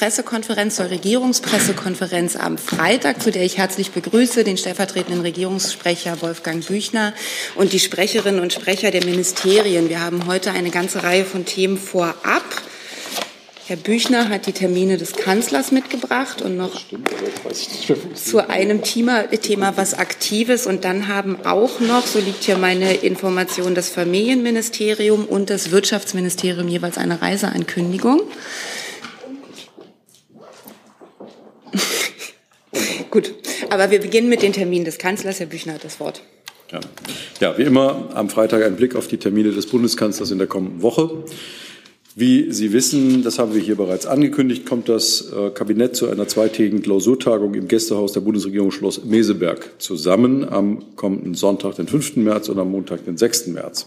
Pressekonferenz, zur Regierungspressekonferenz am Freitag, zu der ich herzlich begrüße den stellvertretenden Regierungssprecher Wolfgang Büchner und die Sprecherinnen und Sprecher der Ministerien. Wir haben heute eine ganze Reihe von Themen vorab. Herr Büchner hat die Termine des Kanzlers mitgebracht und noch zu einem Thema, Thema was Aktives. Und dann haben auch noch, so liegt hier meine Information, das Familienministerium und das Wirtschaftsministerium jeweils eine Reiseankündigung. Gut, aber wir beginnen mit den Terminen des Kanzlers. Herr Büchner hat das Wort. Ja. ja, wie immer am Freitag ein Blick auf die Termine des Bundeskanzlers in der kommenden Woche. Wie Sie wissen, das haben wir hier bereits angekündigt, kommt das äh, Kabinett zu einer zweitägigen Klausurtagung im Gästehaus der Bundesregierung Schloss Meseberg zusammen am kommenden Sonntag, den 5. März und am Montag, den 6. März.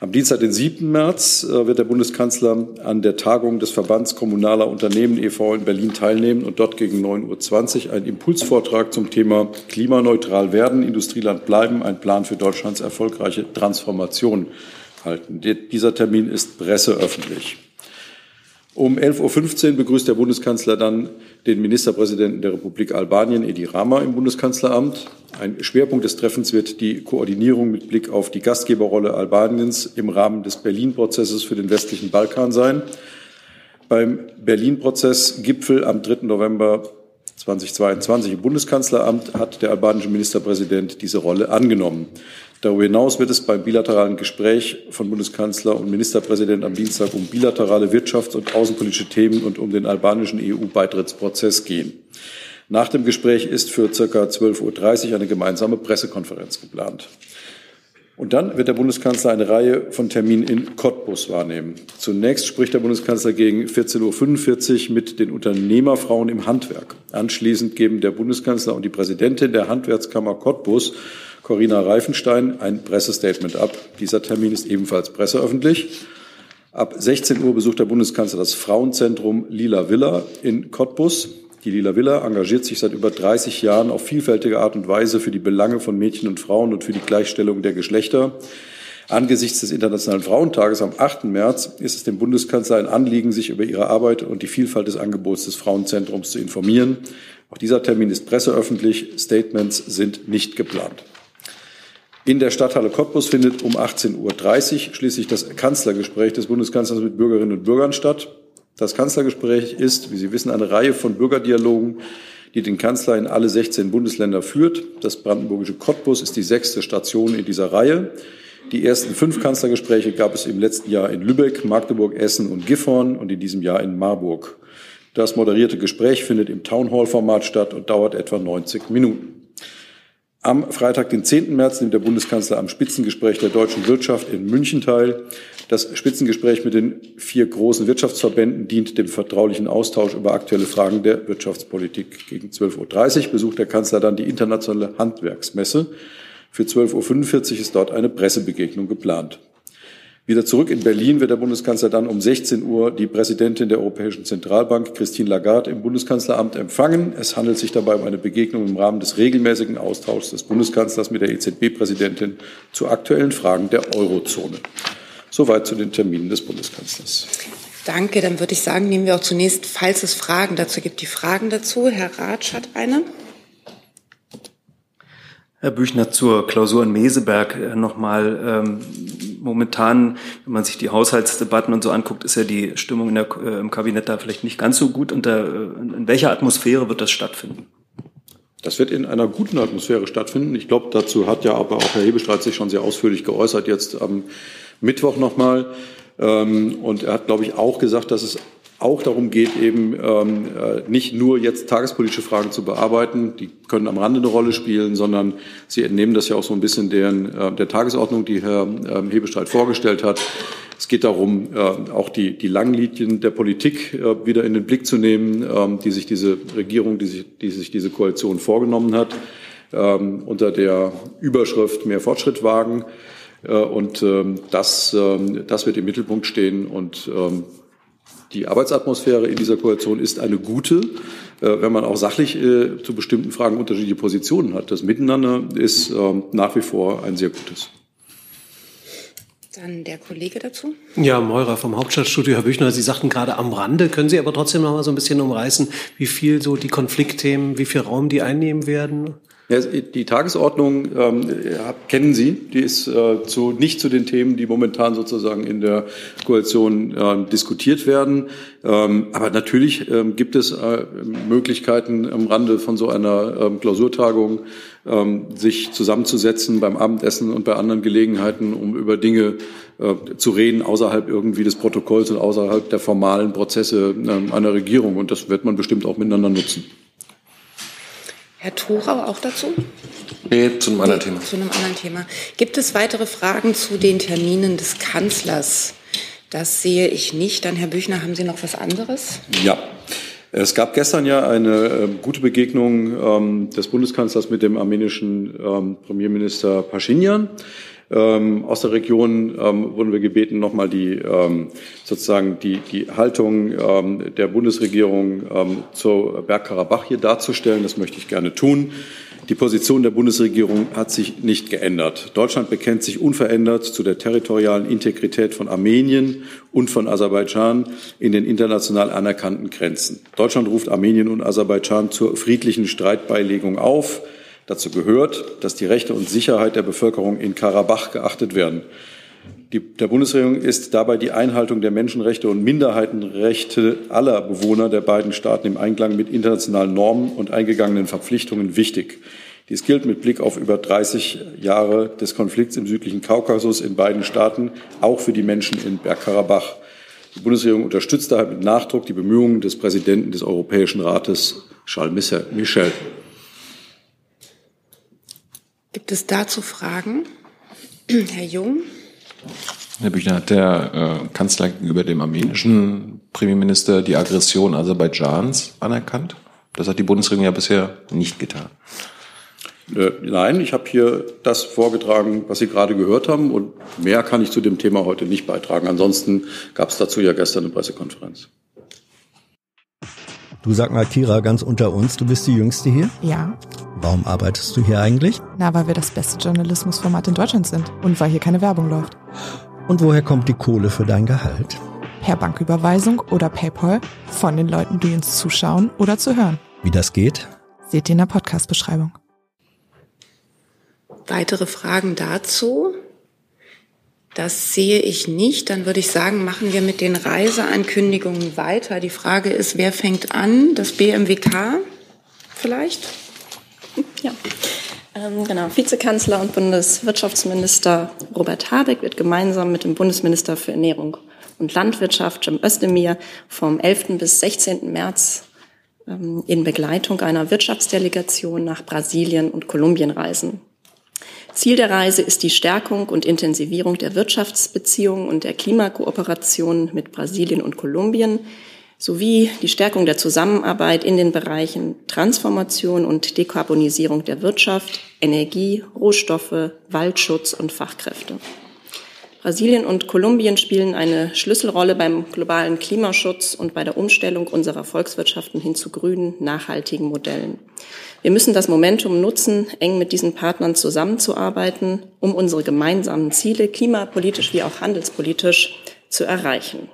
Am Dienstag, den 7. März, äh, wird der Bundeskanzler an der Tagung des Verbands Kommunaler Unternehmen e.V. in Berlin teilnehmen und dort gegen 9.20 Uhr einen Impulsvortrag zum Thema Klimaneutral werden, Industrieland bleiben, ein Plan für Deutschlands erfolgreiche Transformation halten. Dieser Termin ist presseöffentlich. Um 11.15 Uhr begrüßt der Bundeskanzler dann den Ministerpräsidenten der Republik Albanien, Edi Rama, im Bundeskanzleramt. Ein Schwerpunkt des Treffens wird die Koordinierung mit Blick auf die Gastgeberrolle Albaniens im Rahmen des Berlin-Prozesses für den westlichen Balkan sein. Beim Berlin-Prozess Gipfel am 3. November 2022 im Bundeskanzleramt hat der albanische Ministerpräsident diese Rolle angenommen. Darüber hinaus wird es beim bilateralen Gespräch von Bundeskanzler und Ministerpräsident am Dienstag um bilaterale wirtschafts- und außenpolitische Themen und um den albanischen EU-Beitrittsprozess gehen. Nach dem Gespräch ist für circa 12.30 Uhr eine gemeinsame Pressekonferenz geplant. Und dann wird der Bundeskanzler eine Reihe von Terminen in Cottbus wahrnehmen. Zunächst spricht der Bundeskanzler gegen 14.45 Uhr mit den Unternehmerfrauen im Handwerk. Anschließend geben der Bundeskanzler und die Präsidentin der Handwerkskammer Cottbus Corinna Reifenstein ein Pressestatement ab. Dieser Termin ist ebenfalls presseöffentlich. Ab 16 Uhr besucht der Bundeskanzler das Frauenzentrum Lila Villa in Cottbus. Die Lila Villa engagiert sich seit über 30 Jahren auf vielfältige Art und Weise für die Belange von Mädchen und Frauen und für die Gleichstellung der Geschlechter. Angesichts des Internationalen Frauentages am 8. März ist es dem Bundeskanzler ein Anliegen, sich über ihre Arbeit und die Vielfalt des Angebots des Frauenzentrums zu informieren. Auch dieser Termin ist presseöffentlich. Statements sind nicht geplant. In der Stadthalle Cottbus findet um 18.30 Uhr schließlich das Kanzlergespräch des Bundeskanzlers mit Bürgerinnen und Bürgern statt. Das Kanzlergespräch ist, wie Sie wissen, eine Reihe von Bürgerdialogen, die den Kanzler in alle 16 Bundesländer führt. Das brandenburgische Cottbus ist die sechste Station in dieser Reihe. Die ersten fünf Kanzlergespräche gab es im letzten Jahr in Lübeck, Magdeburg, Essen und Gifhorn und in diesem Jahr in Marburg. Das moderierte Gespräch findet im Townhall-Format statt und dauert etwa 90 Minuten. Am Freitag, den 10. März, nimmt der Bundeskanzler am Spitzengespräch der deutschen Wirtschaft in München teil. Das Spitzengespräch mit den vier großen Wirtschaftsverbänden dient dem vertraulichen Austausch über aktuelle Fragen der Wirtschaftspolitik. Gegen 12.30 Uhr besucht der Kanzler dann die internationale Handwerksmesse. Für 12.45 Uhr ist dort eine Pressebegegnung geplant. Wieder zurück in Berlin wird der Bundeskanzler dann um 16 Uhr die Präsidentin der Europäischen Zentralbank, Christine Lagarde, im Bundeskanzleramt empfangen. Es handelt sich dabei um eine Begegnung im Rahmen des regelmäßigen Austauschs des Bundeskanzlers mit der EZB-Präsidentin zu aktuellen Fragen der Eurozone. Soweit zu den Terminen des Bundeskanzlers. Danke. Dann würde ich sagen, nehmen wir auch zunächst, falls es Fragen dazu gibt, die Fragen dazu. Herr Ratsch hat eine. Herr Büchner, zur Klausur in Meseberg äh, nochmal. Ähm, momentan, wenn man sich die Haushaltsdebatten und so anguckt, ist ja die Stimmung der, äh, im Kabinett da vielleicht nicht ganz so gut. Unter, äh, in welcher Atmosphäre wird das stattfinden? Das wird in einer guten Atmosphäre stattfinden. Ich glaube, dazu hat ja aber auch Herr Hebestreit sich schon sehr ausführlich geäußert, jetzt am Mittwoch nochmal. Ähm, und er hat, glaube ich, auch gesagt, dass es auch darum geht, eben ähm, äh, nicht nur jetzt tagespolitische Fragen zu bearbeiten, die können am Rande eine Rolle spielen, sondern Sie entnehmen das ja auch so ein bisschen deren, äh, der Tagesordnung, die Herr ähm, Hebestreit vorgestellt hat. Es geht darum, äh, auch die, die Langlinien der Politik äh, wieder in den Blick zu nehmen, ähm, die sich diese Regierung, die sich, die sich diese Koalition vorgenommen hat, ähm, unter der Überschrift mehr Fortschritt wagen. Äh, und ähm, das, ähm, das wird im Mittelpunkt stehen und ähm, die Arbeitsatmosphäre in dieser Koalition ist eine gute, äh, wenn man auch sachlich äh, zu bestimmten Fragen unterschiedliche Positionen hat. Das Miteinander ist ähm, nach wie vor ein sehr gutes. Dann der Kollege dazu. Ja, Meurer vom Hauptstadtstudio. Herr Büchner, Sie sagten gerade am Rande. Können Sie aber trotzdem noch mal so ein bisschen umreißen, wie viel so die Konfliktthemen, wie viel Raum die einnehmen werden? Die Tagesordnung ähm, kennen Sie. Die ist äh, zu, nicht zu den Themen, die momentan sozusagen in der Koalition äh, diskutiert werden. Ähm, aber natürlich ähm, gibt es äh, Möglichkeiten am Rande von so einer ähm, Klausurtagung ähm, sich zusammenzusetzen beim Abendessen und bei anderen Gelegenheiten, um über Dinge äh, zu reden außerhalb irgendwie des Protokolls und außerhalb der formalen Prozesse ähm, einer Regierung. Und das wird man bestimmt auch miteinander nutzen. Herr Thorau auch dazu? Nee, zu einem anderen nee, Thema. Zu einem anderen Thema. Gibt es weitere Fragen zu den Terminen des Kanzlers? Das sehe ich nicht. Dann, Herr Büchner, haben Sie noch was anderes? Ja. Es gab gestern ja eine äh, gute Begegnung ähm, des Bundeskanzlers mit dem armenischen ähm, Premierminister Pashinyan. Ähm, aus der Region ähm, wurden wir gebeten, nochmal die ähm, sozusagen die, die Haltung ähm, der Bundesregierung ähm, zu Bergkarabach hier darzustellen. Das möchte ich gerne tun. Die Position der Bundesregierung hat sich nicht geändert. Deutschland bekennt sich unverändert zu der territorialen Integrität von Armenien und von Aserbaidschan in den international anerkannten Grenzen. Deutschland ruft Armenien und Aserbaidschan zur friedlichen Streitbeilegung auf. Dazu gehört, dass die Rechte und Sicherheit der Bevölkerung in Karabach geachtet werden. Die, der Bundesregierung ist dabei die Einhaltung der Menschenrechte und Minderheitenrechte aller Bewohner der beiden Staaten im Einklang mit internationalen Normen und eingegangenen Verpflichtungen wichtig. Dies gilt mit Blick auf über 30 Jahre des Konflikts im südlichen Kaukasus in beiden Staaten, auch für die Menschen in Bergkarabach. Die Bundesregierung unterstützt daher mit Nachdruck die Bemühungen des Präsidenten des Europäischen Rates, Charles Michel. Gibt es dazu Fragen? Herr Jung? Herr Büchner, hat der äh, Kanzler gegenüber dem armenischen Premierminister die Aggression Aserbaidschans anerkannt? Das hat die Bundesregierung ja bisher nicht getan. Äh, nein, ich habe hier das vorgetragen, was Sie gerade gehört haben, und mehr kann ich zu dem Thema heute nicht beitragen. Ansonsten gab es dazu ja gestern eine Pressekonferenz. Du sag mal, Kira, ganz unter uns, du bist die Jüngste hier? Ja. Warum arbeitest du hier eigentlich? Na, weil wir das beste Journalismusformat in Deutschland sind und weil hier keine Werbung läuft. Und woher kommt die Kohle für dein Gehalt? Per Banküberweisung oder PayPal von den Leuten, die uns zuschauen oder zu hören. Wie das geht? Seht ihr in der Podcast-Beschreibung. Weitere Fragen dazu? Das sehe ich nicht. Dann würde ich sagen, machen wir mit den Reiseankündigungen weiter. Die Frage ist, wer fängt an? Das BMWK vielleicht? Ja. Ähm, genau. Vizekanzler und Bundeswirtschaftsminister Robert Habeck wird gemeinsam mit dem Bundesminister für Ernährung und Landwirtschaft, Cem Özdemir, vom 11. bis 16. März ähm, in Begleitung einer Wirtschaftsdelegation nach Brasilien und Kolumbien reisen. Ziel der Reise ist die Stärkung und Intensivierung der Wirtschaftsbeziehungen und der Klimakooperation mit Brasilien und Kolumbien sowie die Stärkung der Zusammenarbeit in den Bereichen Transformation und Dekarbonisierung der Wirtschaft, Energie, Rohstoffe, Waldschutz und Fachkräfte. Brasilien und Kolumbien spielen eine Schlüsselrolle beim globalen Klimaschutz und bei der Umstellung unserer Volkswirtschaften hin zu grünen, nachhaltigen Modellen. Wir müssen das Momentum nutzen, eng mit diesen Partnern zusammenzuarbeiten, um unsere gemeinsamen Ziele klimapolitisch wie auch handelspolitisch zu erreichen.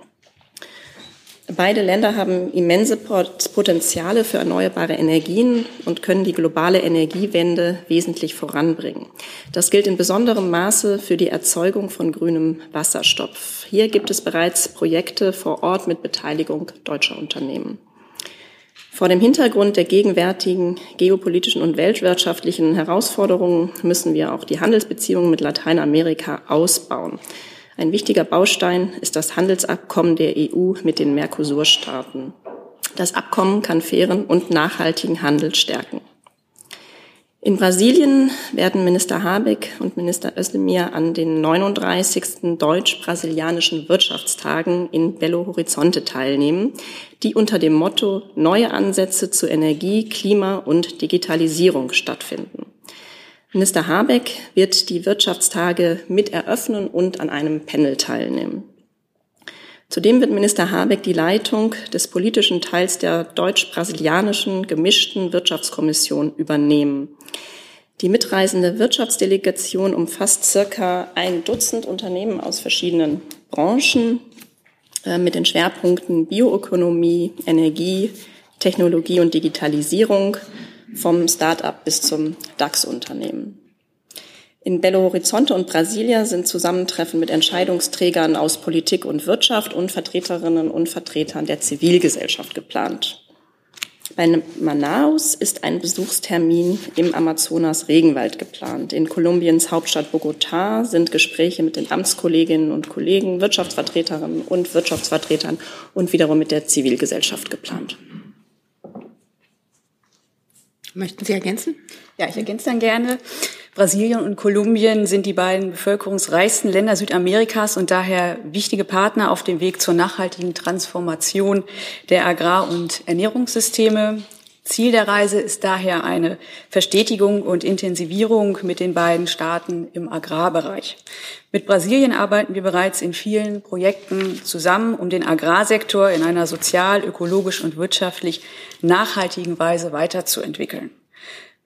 Beide Länder haben immense Potenziale für erneuerbare Energien und können die globale Energiewende wesentlich voranbringen. Das gilt in besonderem Maße für die Erzeugung von grünem Wasserstoff. Hier gibt es bereits Projekte vor Ort mit Beteiligung deutscher Unternehmen. Vor dem Hintergrund der gegenwärtigen geopolitischen und weltwirtschaftlichen Herausforderungen müssen wir auch die Handelsbeziehungen mit Lateinamerika ausbauen. Ein wichtiger Baustein ist das Handelsabkommen der EU mit den Mercosur-Staaten. Das Abkommen kann fairen und nachhaltigen Handel stärken. In Brasilien werden Minister Habeck und Minister Özdemir an den 39. deutsch-brasilianischen Wirtschaftstagen in Belo Horizonte teilnehmen, die unter dem Motto Neue Ansätze zu Energie, Klima und Digitalisierung stattfinden. Minister Habeck wird die Wirtschaftstage mit eröffnen und an einem Panel teilnehmen. Zudem wird Minister Habeck die Leitung des politischen Teils der deutsch-brasilianischen gemischten Wirtschaftskommission übernehmen. Die mitreisende Wirtschaftsdelegation umfasst circa ein Dutzend Unternehmen aus verschiedenen Branchen äh, mit den Schwerpunkten Bioökonomie, Energie, Technologie und Digitalisierung vom Start-up bis zum DAX-Unternehmen. In Belo Horizonte und Brasilia sind Zusammentreffen mit Entscheidungsträgern aus Politik und Wirtschaft und Vertreterinnen und Vertretern der Zivilgesellschaft geplant. Bei Manaus ist ein Besuchstermin im Amazonas-Regenwald geplant. In Kolumbiens Hauptstadt Bogotá sind Gespräche mit den Amtskolleginnen und Kollegen, Wirtschaftsvertreterinnen und Wirtschaftsvertretern und wiederum mit der Zivilgesellschaft geplant. Möchten Sie ergänzen? Ja, ich ergänze dann gerne. Brasilien und Kolumbien sind die beiden bevölkerungsreichsten Länder Südamerikas und daher wichtige Partner auf dem Weg zur nachhaltigen Transformation der Agrar- und Ernährungssysteme. Ziel der Reise ist daher eine Verstetigung und Intensivierung mit den beiden Staaten im Agrarbereich. Mit Brasilien arbeiten wir bereits in vielen Projekten zusammen, um den Agrarsektor in einer sozial, ökologisch und wirtschaftlich nachhaltigen Weise weiterzuentwickeln.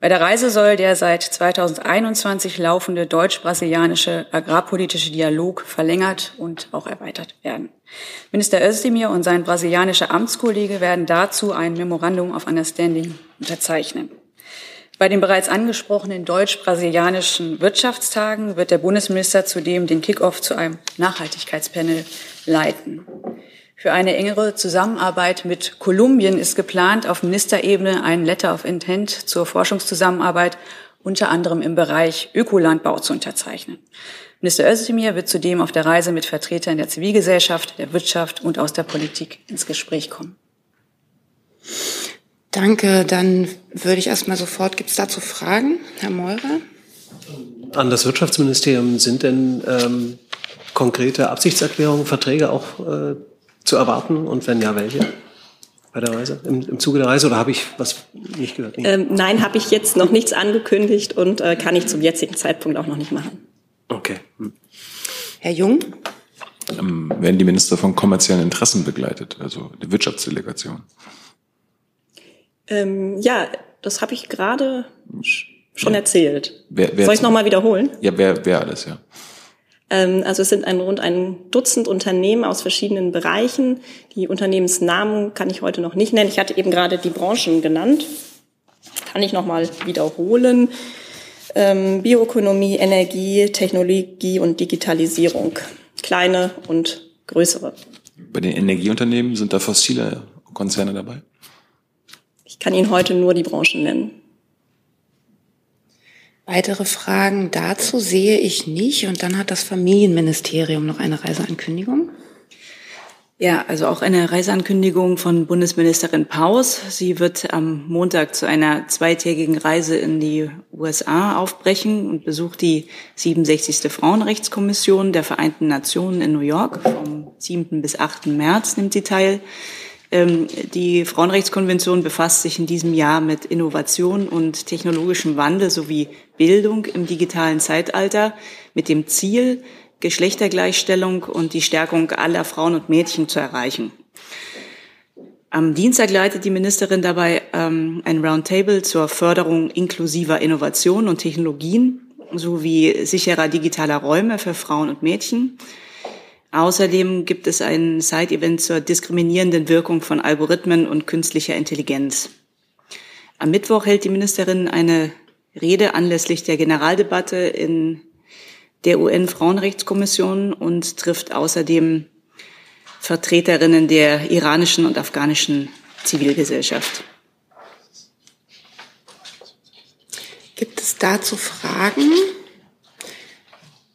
Bei der Reise soll der seit 2021 laufende deutsch-brasilianische agrarpolitische Dialog verlängert und auch erweitert werden. Minister Özdemir und sein brasilianischer Amtskollege werden dazu ein Memorandum of Understanding unterzeichnen. Bei den bereits angesprochenen deutsch-brasilianischen Wirtschaftstagen wird der Bundesminister zudem den Kickoff zu einem Nachhaltigkeitspanel leiten. Für eine engere Zusammenarbeit mit Kolumbien ist geplant, auf Ministerebene ein Letter of Intent zur Forschungszusammenarbeit unter anderem im Bereich Ökolandbau zu unterzeichnen. Minister Özdemir wird zudem auf der Reise mit Vertretern der Zivilgesellschaft, der Wirtschaft und aus der Politik ins Gespräch kommen. Danke. Dann würde ich erstmal sofort, gibt es dazu Fragen? Herr Meurer? An das Wirtschaftsministerium sind denn ähm, konkrete Absichtserklärungen, Verträge auch äh, zu erwarten und wenn ja, welche? Bei der Reise, im, im Zuge der Reise oder habe ich was nicht gehört? Ähm, nein, habe ich jetzt noch nichts angekündigt und äh, kann ich zum jetzigen Zeitpunkt auch noch nicht machen. Okay. Hm. Herr Jung? Ähm, werden die Minister von kommerziellen Interessen begleitet, also die Wirtschaftsdelegation? Ähm, ja, das habe ich gerade schon ja. erzählt. Wer, wer Soll ich es nochmal wiederholen? Ja, wer, wer alles, ja. Ähm, also es sind ein, rund ein Dutzend Unternehmen aus verschiedenen Bereichen. Die Unternehmensnamen kann ich heute noch nicht nennen. Ich hatte eben gerade die Branchen genannt. Kann ich nochmal wiederholen. Ähm, Bioökonomie, Energie, Technologie und Digitalisierung. Kleine und größere. Bei den Energieunternehmen sind da fossile Konzerne dabei? Ich kann Ihnen heute nur die Branchen nennen. Weitere Fragen dazu sehe ich nicht. Und dann hat das Familienministerium noch eine Reiseankündigung. Ja, also auch eine Reiseankündigung von Bundesministerin Paus. Sie wird am Montag zu einer zweitägigen Reise in die USA aufbrechen und besucht die 67. Frauenrechtskommission der Vereinten Nationen in New York. Vom 7. bis 8. März nimmt sie teil. Ähm, die Frauenrechtskonvention befasst sich in diesem Jahr mit Innovation und technologischem Wandel sowie Bildung im digitalen Zeitalter mit dem Ziel, Geschlechtergleichstellung und die Stärkung aller Frauen und Mädchen zu erreichen. Am Dienstag leitet die Ministerin dabei ähm, ein Roundtable zur Förderung inklusiver Innovation und Technologien sowie sicherer digitaler Räume für Frauen und Mädchen. Außerdem gibt es ein Side-Event zur diskriminierenden Wirkung von Algorithmen und künstlicher Intelligenz. Am Mittwoch hält die Ministerin eine Rede anlässlich der Generaldebatte in der UN-Frauenrechtskommission und trifft außerdem Vertreterinnen der iranischen und afghanischen Zivilgesellschaft. Gibt es dazu Fragen?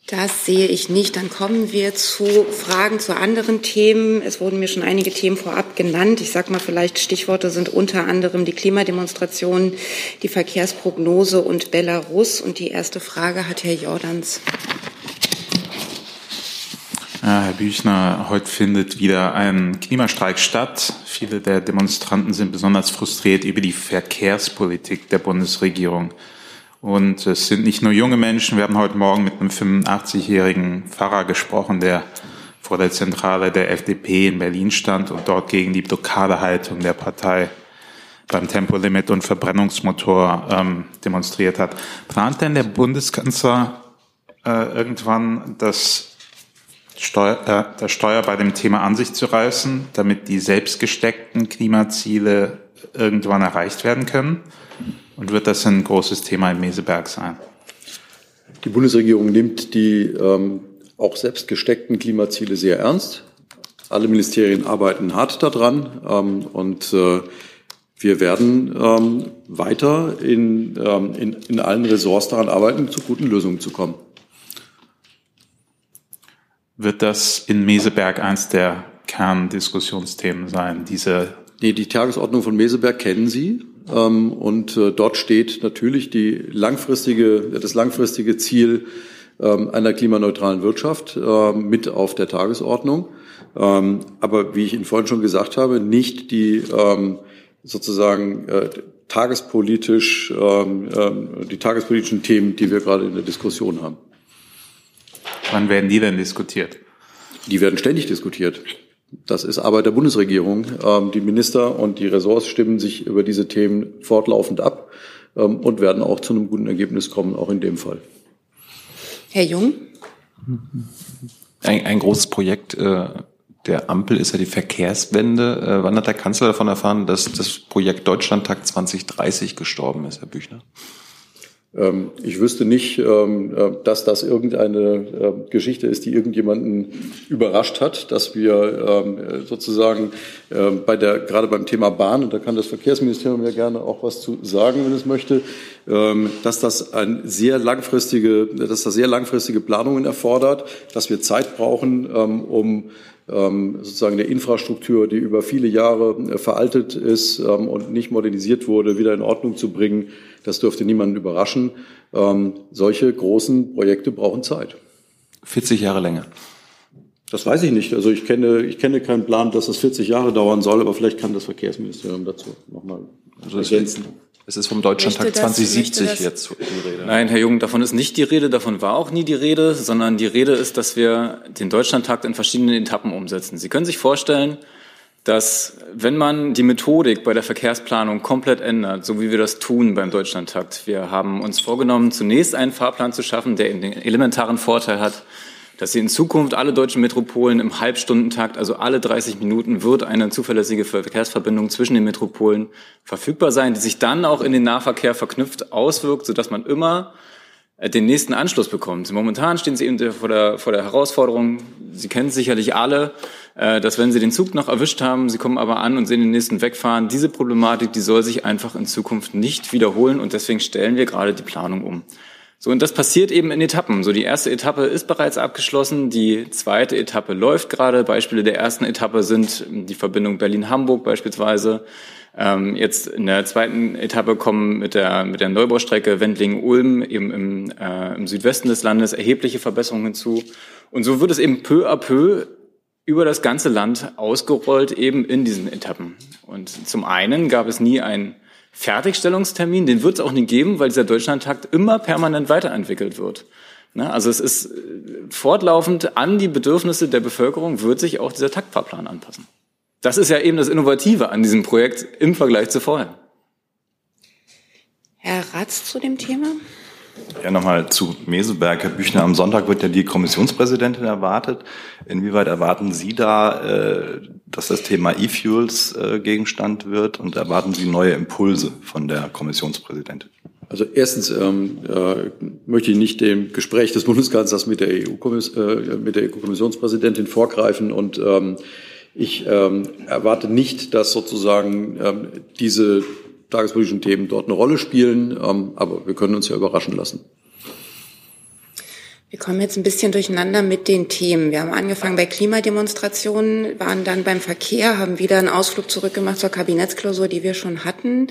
Das sehe ich nicht. Dann kommen wir zu Fragen zu anderen Themen. Es wurden mir schon einige Themen vorab genannt. Ich sage mal vielleicht Stichworte sind unter anderem die Klimademonstrationen, die Verkehrsprognose und Belarus. Und die erste Frage hat Herr Jordans. Ja, Herr Büchner, heute findet wieder ein Klimastreik statt. Viele der Demonstranten sind besonders frustriert über die Verkehrspolitik der Bundesregierung. Und es sind nicht nur junge Menschen. Wir haben heute Morgen mit einem 85-jährigen Pfarrer gesprochen, der vor der Zentrale der FDP in Berlin stand und dort gegen die Blockadehaltung der Partei beim Tempolimit und Verbrennungsmotor ähm, demonstriert hat. Plant denn der Bundeskanzler äh, irgendwann das Steuer, äh, der Steuer bei dem Thema an sich zu reißen, damit die selbst gesteckten Klimaziele irgendwann erreicht werden können? Und wird das ein großes Thema im Meseberg sein? Die Bundesregierung nimmt die ähm, auch selbst gesteckten Klimaziele sehr ernst. Alle Ministerien arbeiten hart daran ähm, und äh, wir werden ähm, weiter in, ähm, in, in allen Ressorts daran arbeiten, zu guten Lösungen zu kommen. Wird das in Meseberg eins der Kerndiskussionsthemen sein, diese Nee, die Tagesordnung von Meseberg kennen Sie. Ähm, und äh, dort steht natürlich die langfristige, das langfristige Ziel ähm, einer klimaneutralen Wirtschaft äh, mit auf der Tagesordnung. Ähm, aber wie ich Ihnen vorhin schon gesagt habe, nicht die ähm, sozusagen äh, tagespolitisch, ähm, die tagespolitischen Themen, die wir gerade in der Diskussion haben. Wann werden die denn diskutiert? Die werden ständig diskutiert. Das ist Arbeit der Bundesregierung. Ähm, die Minister und die Ressorts stimmen sich über diese Themen fortlaufend ab ähm, und werden auch zu einem guten Ergebnis kommen, auch in dem Fall. Herr Jung? Ein, ein großes Projekt äh, der Ampel ist ja die Verkehrswende. Äh, wann hat der Kanzler davon erfahren, dass das Projekt Deutschlandtakt 2030 gestorben ist, Herr Büchner? Ähm, ich wüsste nicht, ähm, äh, dass das irgendeine äh, Geschichte ist, die irgendjemanden überrascht hat, dass wir ähm, sozusagen bei der, gerade beim Thema Bahn, und da kann das Verkehrsministerium ja gerne auch was zu sagen, wenn es möchte, dass das ein sehr langfristige, dass das sehr langfristige Planungen erfordert, dass wir Zeit brauchen, um sozusagen der Infrastruktur, die über viele Jahre äh, veraltet ist und nicht modernisiert wurde, wieder in Ordnung zu bringen. Das dürfte niemanden überraschen. Ähm, solche großen Projekte brauchen Zeit. 40 Jahre länger. Das weiß ich nicht. Also ich kenne, ich kenne keinen Plan, dass das 40 Jahre dauern soll, aber vielleicht kann das Verkehrsministerium dazu nochmal also ergänzen. Es ist vom Deutschlandtag 2070 jetzt die Rede. Nein, Herr Jung, davon ist nicht die Rede, davon war auch nie die Rede, sondern die Rede ist, dass wir den Deutschlandtag in verschiedenen Etappen umsetzen. Sie können sich vorstellen, dass wenn man die Methodik bei der Verkehrsplanung komplett ändert, so wie wir das tun beim Deutschlandtakt, wir haben uns vorgenommen, zunächst einen Fahrplan zu schaffen, der den elementaren Vorteil hat, dass sie in Zukunft alle deutschen Metropolen im Halbstundentakt, also alle 30 Minuten, wird eine zuverlässige Verkehrsverbindung zwischen den Metropolen verfügbar sein, die sich dann auch in den Nahverkehr verknüpft auswirkt, sodass man immer äh, den nächsten Anschluss bekommt. Momentan stehen Sie eben vor der, vor der Herausforderung, Sie kennen sicherlich alle, äh, dass wenn Sie den Zug noch erwischt haben, Sie kommen aber an und sehen den nächsten wegfahren, diese Problematik, die soll sich einfach in Zukunft nicht wiederholen und deswegen stellen wir gerade die Planung um. So, und das passiert eben in Etappen. So, die erste Etappe ist bereits abgeschlossen, die zweite Etappe läuft gerade. Beispiele der ersten Etappe sind die Verbindung Berlin-Hamburg beispielsweise. Ähm, jetzt in der zweiten Etappe kommen mit der, mit der Neubaustrecke Wendlingen-Ulm eben im, äh, im Südwesten des Landes erhebliche Verbesserungen hinzu. Und so wird es eben peu à peu über das ganze Land ausgerollt, eben in diesen Etappen. Und zum einen gab es nie einen Fertigstellungstermin, den wird es auch nie geben, weil dieser Deutschlandtakt immer permanent weiterentwickelt wird. Ne? Also es ist äh, fortlaufend an die Bedürfnisse der Bevölkerung wird sich auch dieser Taktfahrplan anpassen. Das ist ja eben das Innovative an diesem Projekt im Vergleich zu vorher. Herr Ratz zu dem Thema? Ja, nochmal zu Meseberg. Herr Büchner, am Sonntag wird ja die Kommissionspräsidentin erwartet. Inwieweit erwarten Sie da, äh, dass das Thema E-Fuels äh, Gegenstand wird und erwarten Sie neue Impulse von der Kommissionspräsidentin? Also erstens ähm, äh, möchte ich nicht dem Gespräch des Bundeskanzlers mit der EU-Kommissionspräsidentin äh, EU vorgreifen und ähm, ich ähm, erwarte nicht, dass sozusagen ähm, diese tagespolitischen Themen dort eine Rolle spielen, ähm, aber wir können uns ja überraschen lassen. Wir kommen jetzt ein bisschen durcheinander mit den Themen. Wir haben angefangen bei Klimademonstrationen, waren dann beim Verkehr, haben wieder einen Ausflug zurückgemacht zur Kabinettsklausur, die wir schon hatten.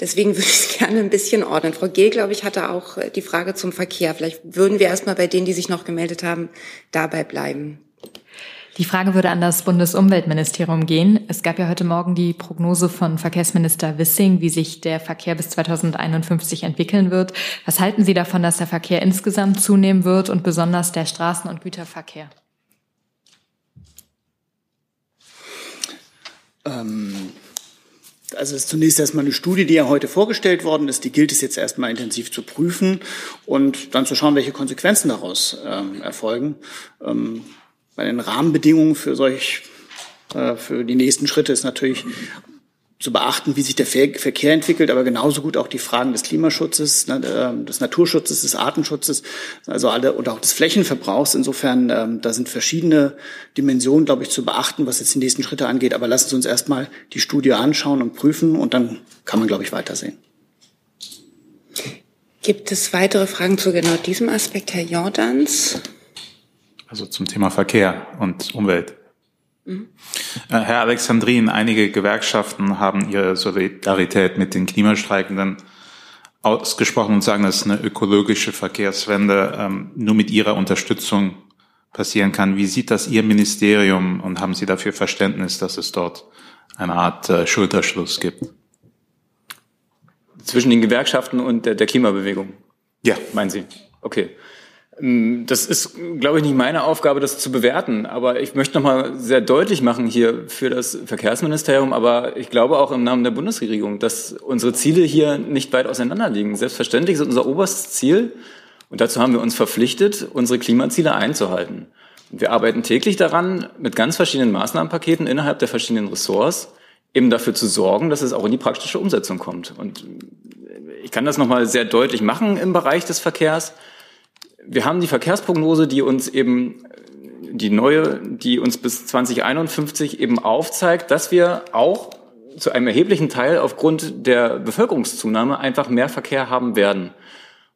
Deswegen würde ich es gerne ein bisschen ordnen. Frau Gehl, glaube ich, hatte auch die Frage zum Verkehr. Vielleicht würden wir erstmal bei denen, die sich noch gemeldet haben, dabei bleiben. Die Frage würde an das Bundesumweltministerium gehen. Es gab ja heute Morgen die Prognose von Verkehrsminister Wissing, wie sich der Verkehr bis 2051 entwickeln wird. Was halten Sie davon, dass der Verkehr insgesamt zunehmen wird und besonders der Straßen- und Güterverkehr? Ähm, also ist zunächst erstmal eine Studie, die ja heute vorgestellt worden ist. Die gilt es jetzt erstmal intensiv zu prüfen und dann zu schauen, welche Konsequenzen daraus ähm, erfolgen. Ähm, bei den Rahmenbedingungen für solch äh, für die nächsten Schritte ist natürlich zu beachten, wie sich der Verkehr entwickelt, aber genauso gut auch die Fragen des Klimaschutzes, ne, ähm, des Naturschutzes, des Artenschutzes, also alle und auch des Flächenverbrauchs. Insofern, ähm, da sind verschiedene Dimensionen, glaube ich, zu beachten, was jetzt die nächsten Schritte angeht. Aber lassen Sie uns erstmal die Studie anschauen und prüfen und dann kann man, glaube ich, weitersehen. Gibt es weitere Fragen zu genau diesem Aspekt, Herr Jordans? Also zum Thema Verkehr und Umwelt. Mhm. Äh, Herr Alexandrin, einige Gewerkschaften haben ihre Solidarität mit den Klimastreikenden ausgesprochen und sagen, dass eine ökologische Verkehrswende ähm, nur mit ihrer Unterstützung passieren kann. Wie sieht das Ihr Ministerium und haben Sie dafür Verständnis, dass es dort eine Art äh, Schulterschluss gibt? Zwischen den Gewerkschaften und der, der Klimabewegung? Ja. Meinen Sie? Okay. Ähm, das ist, glaube ich, nicht meine Aufgabe, das zu bewerten. Aber ich möchte noch mal sehr deutlich machen hier für das Verkehrsministerium, aber ich glaube auch im Namen der Bundesregierung, dass unsere Ziele hier nicht weit auseinander liegen. Selbstverständlich ist unser oberstes Ziel, und dazu haben wir uns verpflichtet, unsere Klimaziele einzuhalten. Wir arbeiten täglich daran, mit ganz verschiedenen Maßnahmenpaketen innerhalb der verschiedenen Ressorts eben dafür zu sorgen, dass es auch in die praktische Umsetzung kommt. Und ich kann das noch mal sehr deutlich machen im Bereich des Verkehrs wir haben die Verkehrsprognose, die uns eben die neue, die uns bis 2051 eben aufzeigt, dass wir auch zu einem erheblichen Teil aufgrund der Bevölkerungszunahme einfach mehr Verkehr haben werden.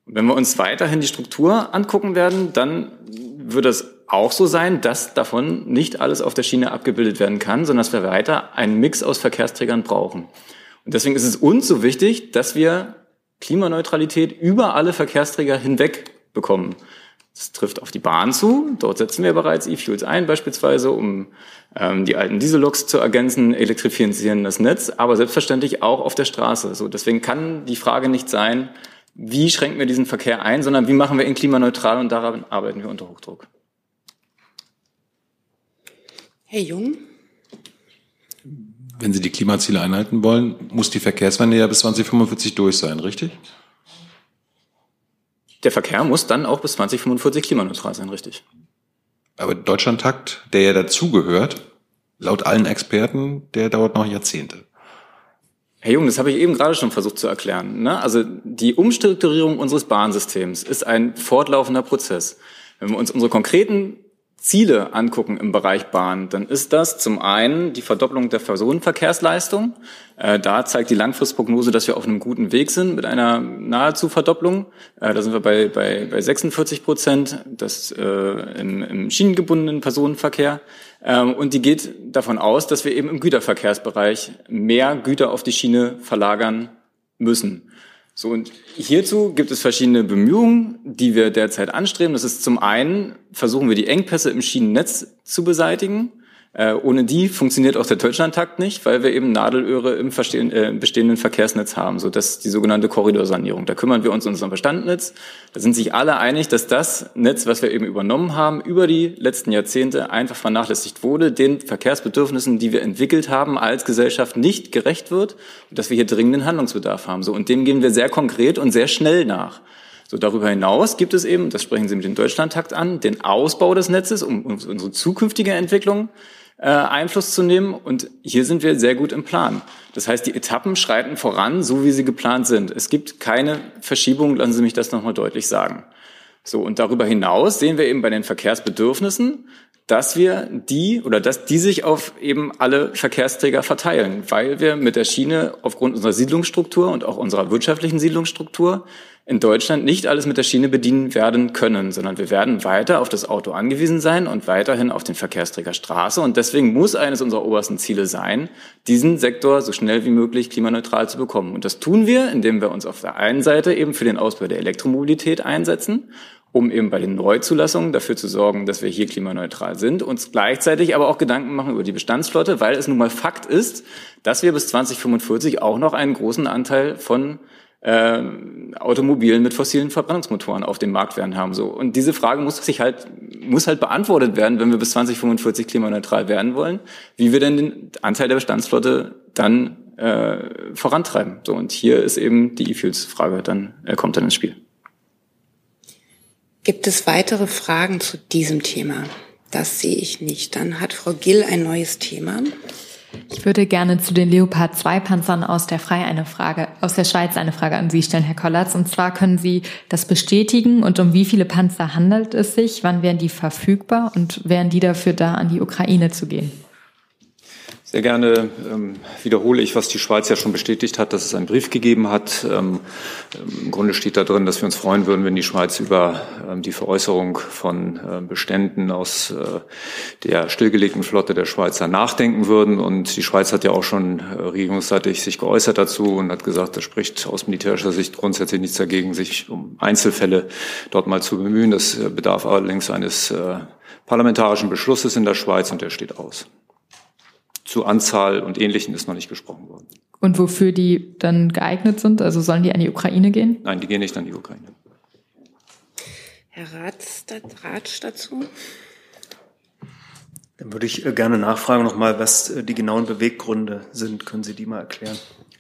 Und wenn wir uns weiterhin die Struktur angucken werden, dann wird es auch so sein, dass davon nicht alles auf der Schiene abgebildet werden kann, sondern dass wir weiter einen Mix aus Verkehrsträgern brauchen. Und deswegen ist es uns so wichtig, dass wir Klimaneutralität über alle Verkehrsträger hinweg bekommen. Das trifft auf die Bahn zu. Dort setzen wir bereits E-Fuels ein, beispielsweise, um ähm, die alten Dieselloks zu ergänzen, elektrifizieren das Netz, aber selbstverständlich auch auf der Straße. So, deswegen kann die Frage nicht sein, wie schränken wir diesen Verkehr ein, sondern wie machen wir ihn klimaneutral und daran arbeiten wir unter Hochdruck. Herr Jung? Wenn Sie die Klimaziele einhalten wollen, muss die Verkehrswende ja bis 2045 durch sein, richtig? Der Verkehr muss dann auch bis 2045 klimaneutral sein, richtig. Aber Deutschlandtakt, der ja dazugehört, laut allen Experten, der dauert noch Jahrzehnte. Herr Jung, das habe ich eben gerade schon versucht zu erklären. Ne? Also die Umstrukturierung unseres Bahnsystems ist ein fortlaufender Prozess. Wenn wir uns unsere konkreten Ziele angucken im Bereich Bahn, dann ist das zum einen die Verdopplung der Personenverkehrsleistung. Äh, da zeigt die Langfristprognose, dass wir auf einem guten Weg sind mit einer nahezu Verdopplung. Äh, da sind wir bei, bei, bei 46 Prozent das, äh, im, im schienengebundenen Personenverkehr. Ähm, und die geht davon aus, dass wir eben im Güterverkehrsbereich mehr Güter auf die Schiene verlagern müssen. So, und hierzu gibt es verschiedene Bemühungen, die wir derzeit anstreben. Das ist zum einen, versuchen wir die Engpässe im Schienennetz zu beseitigen. Äh, ohne die funktioniert auch der Deutschlandtakt nicht, weil wir eben Nadelöhre im äh, bestehenden Verkehrsnetz haben. So, das ist die sogenannte Korridorsanierung. Da kümmern wir uns um unser Bestandnetz. Da sind sich alle einig, dass das Netz, was wir eben übernommen haben, über die letzten Jahrzehnte einfach vernachlässigt wurde, den Verkehrsbedürfnissen, die wir entwickelt haben, als Gesellschaft nicht gerecht wird und dass wir hier dringenden Handlungsbedarf haben. So, und dem gehen wir sehr konkret und sehr schnell nach. So, darüber hinaus gibt es eben, das sprechen Sie mit dem Deutschlandtakt an, den Ausbau des Netzes, um, um unsere zukünftige Entwicklung äh, Einfluss zu nehmen. Und hier sind wir sehr gut im Plan. Das heißt, die Etappen schreiten voran, so wie sie geplant sind. Es gibt keine Verschiebung, lassen Sie mich das nochmal deutlich sagen. So, und darüber hinaus sehen wir eben bei den Verkehrsbedürfnissen, dass wir die oder dass die sich auf eben alle Verkehrsträger verteilen, weil wir mit der Schiene aufgrund unserer Siedlungsstruktur und auch unserer wirtschaftlichen Siedlungsstruktur in Deutschland nicht alles mit der Schiene bedienen werden können, sondern wir werden weiter auf das Auto angewiesen sein und weiterhin auf den Verkehrsträger Straße. Und deswegen muss eines unserer obersten Ziele sein, diesen Sektor so schnell wie möglich klimaneutral zu bekommen. Und das tun wir, indem wir uns auf der einen Seite eben für den Ausbau der Elektromobilität einsetzen um eben bei den Neuzulassungen dafür zu sorgen, dass wir hier klimaneutral sind, uns gleichzeitig aber auch Gedanken machen über die Bestandsflotte, weil es nun mal Fakt ist, dass wir bis 2045 auch noch einen großen Anteil von äh, Automobilen mit fossilen Verbrennungsmotoren auf dem Markt werden haben. So. Und diese Frage muss sich halt, muss halt beantwortet werden, wenn wir bis 2045 klimaneutral werden wollen, wie wir denn den Anteil der Bestandsflotte dann äh, vorantreiben. So, und hier ist eben die E-Fuels-Frage dann, äh, kommt dann ins Spiel. Gibt es weitere Fragen zu diesem Thema? Das sehe ich nicht. Dann hat Frau Gill ein neues Thema. Ich würde gerne zu den Leopard 2 Panzern aus der Frei eine Frage, aus der Schweiz eine Frage an Sie stellen, Herr Kollatz. Und zwar können Sie das bestätigen und um wie viele Panzer handelt es sich? Wann wären die verfügbar und wären die dafür da, an die Ukraine zu gehen? Sehr gerne ähm, wiederhole ich, was die Schweiz ja schon bestätigt hat, dass es einen Brief gegeben hat. Ähm, Im Grunde steht da drin, dass wir uns freuen würden, wenn die Schweiz über ähm, die Veräußerung von äh, Beständen aus äh, der stillgelegten Flotte der Schweizer nachdenken würden. Und die Schweiz hat ja auch schon äh, regierungsseitig sich geäußert dazu und hat gesagt, das spricht aus militärischer Sicht grundsätzlich nichts dagegen, sich um Einzelfälle dort mal zu bemühen. Das äh, bedarf allerdings eines äh, parlamentarischen Beschlusses in der Schweiz und der steht aus zu Anzahl und Ähnlichem ist noch nicht gesprochen worden. Und wofür die dann geeignet sind? Also sollen die an die Ukraine gehen? Nein, die gehen nicht an die Ukraine. Herr Ratsch dazu? Dann würde ich äh, gerne nachfragen nochmal, was äh, die genauen Beweggründe sind. Können Sie die mal erklären?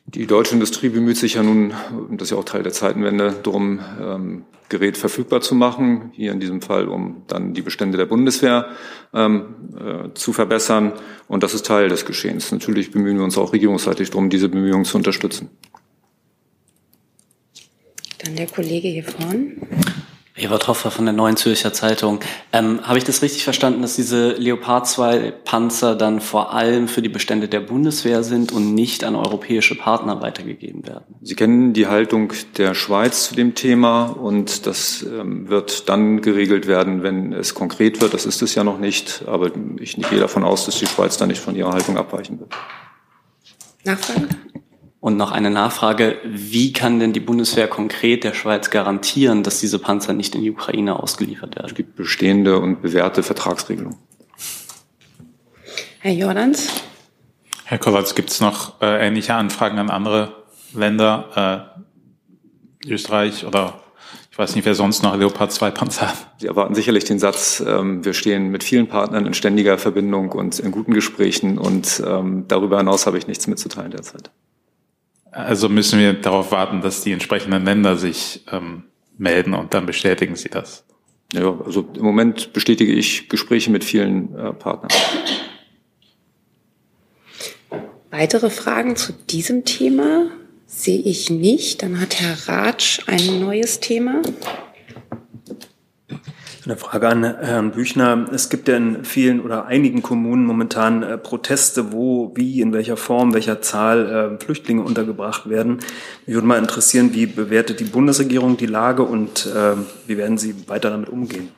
Die deutsche Industrie bemüht sich ja nun, das ist ja auch Teil der Zeitenwende, darum, ähm, Gerät verfügbar zu machen. Hier in diesem Fall, um dann die Bestände der Bundeswehr ähm, äh, zu verbessern. Und das ist Teil des Geschehens. Natürlich bemühen wir uns auch regierungsseitig darum, diese Bemühungen zu unterstützen. Dann der Kollege hier vorne. Evert Hoffer von der Neuen Zürcher Zeitung. Ähm, Habe ich das richtig verstanden, dass diese Leopard 2 Panzer dann vor allem für die Bestände der Bundeswehr sind und nicht an europäische Partner weitergegeben werden? Sie kennen die Haltung der Schweiz zu dem Thema und das ähm, wird dann geregelt werden, wenn es konkret wird. Das ist es ja noch nicht, aber ich gehe davon aus, dass die Schweiz da nicht von ihrer Haltung abweichen wird. Nachfrage? Und noch eine Nachfrage, wie kann denn die Bundeswehr konkret der Schweiz garantieren, dass diese Panzer nicht in die Ukraine ausgeliefert werden? Es gibt bestehende und bewährte Vertragsregelungen. Herr Jordans? Herr Kovacs, gibt es noch äh, ähnliche Anfragen an andere Länder, äh, Österreich oder ich weiß nicht, wer sonst noch Leopard 2 Panzer hat? Sie erwarten sicherlich den Satz, ähm, wir stehen mit vielen Partnern in ständiger Verbindung und in guten Gesprächen und ähm, darüber hinaus habe ich nichts mitzuteilen derzeit. Also müssen wir darauf warten, dass die entsprechenden Länder sich ähm, melden und dann bestätigen sie das. Ja, also im Moment bestätige ich Gespräche mit vielen äh, Partnern. Weitere Fragen zu diesem Thema sehe ich nicht. Dann hat Herr Ratsch ein neues Thema. Eine Frage an Herrn Büchner. Es gibt ja in vielen oder einigen Kommunen momentan äh, Proteste, wo, wie, in welcher Form, welcher Zahl äh, Flüchtlinge untergebracht werden. Mich würde mal interessieren, wie bewertet die Bundesregierung die Lage und äh, wie werden Sie weiter damit umgehen?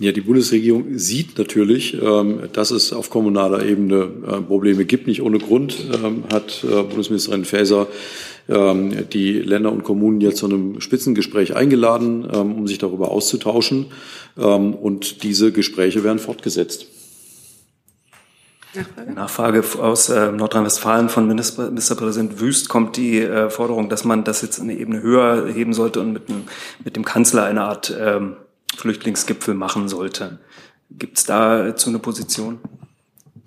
Ja, die Bundesregierung sieht natürlich, ähm, dass es auf kommunaler Ebene Probleme gibt. Nicht ohne Grund ähm, hat Bundesministerin Faeser ähm, die Länder und Kommunen jetzt zu einem Spitzengespräch eingeladen, ähm, um sich darüber auszutauschen. Ähm, und diese Gespräche werden fortgesetzt. Nachfrage, Nachfrage aus äh, Nordrhein-Westfalen von Ministerpräsident Wüst kommt die äh, Forderung, dass man das jetzt eine Ebene höher heben sollte und mit, dem, mit dem Kanzler eine Art ähm, Flüchtlingsgipfel machen sollte. Gibt es dazu eine Position?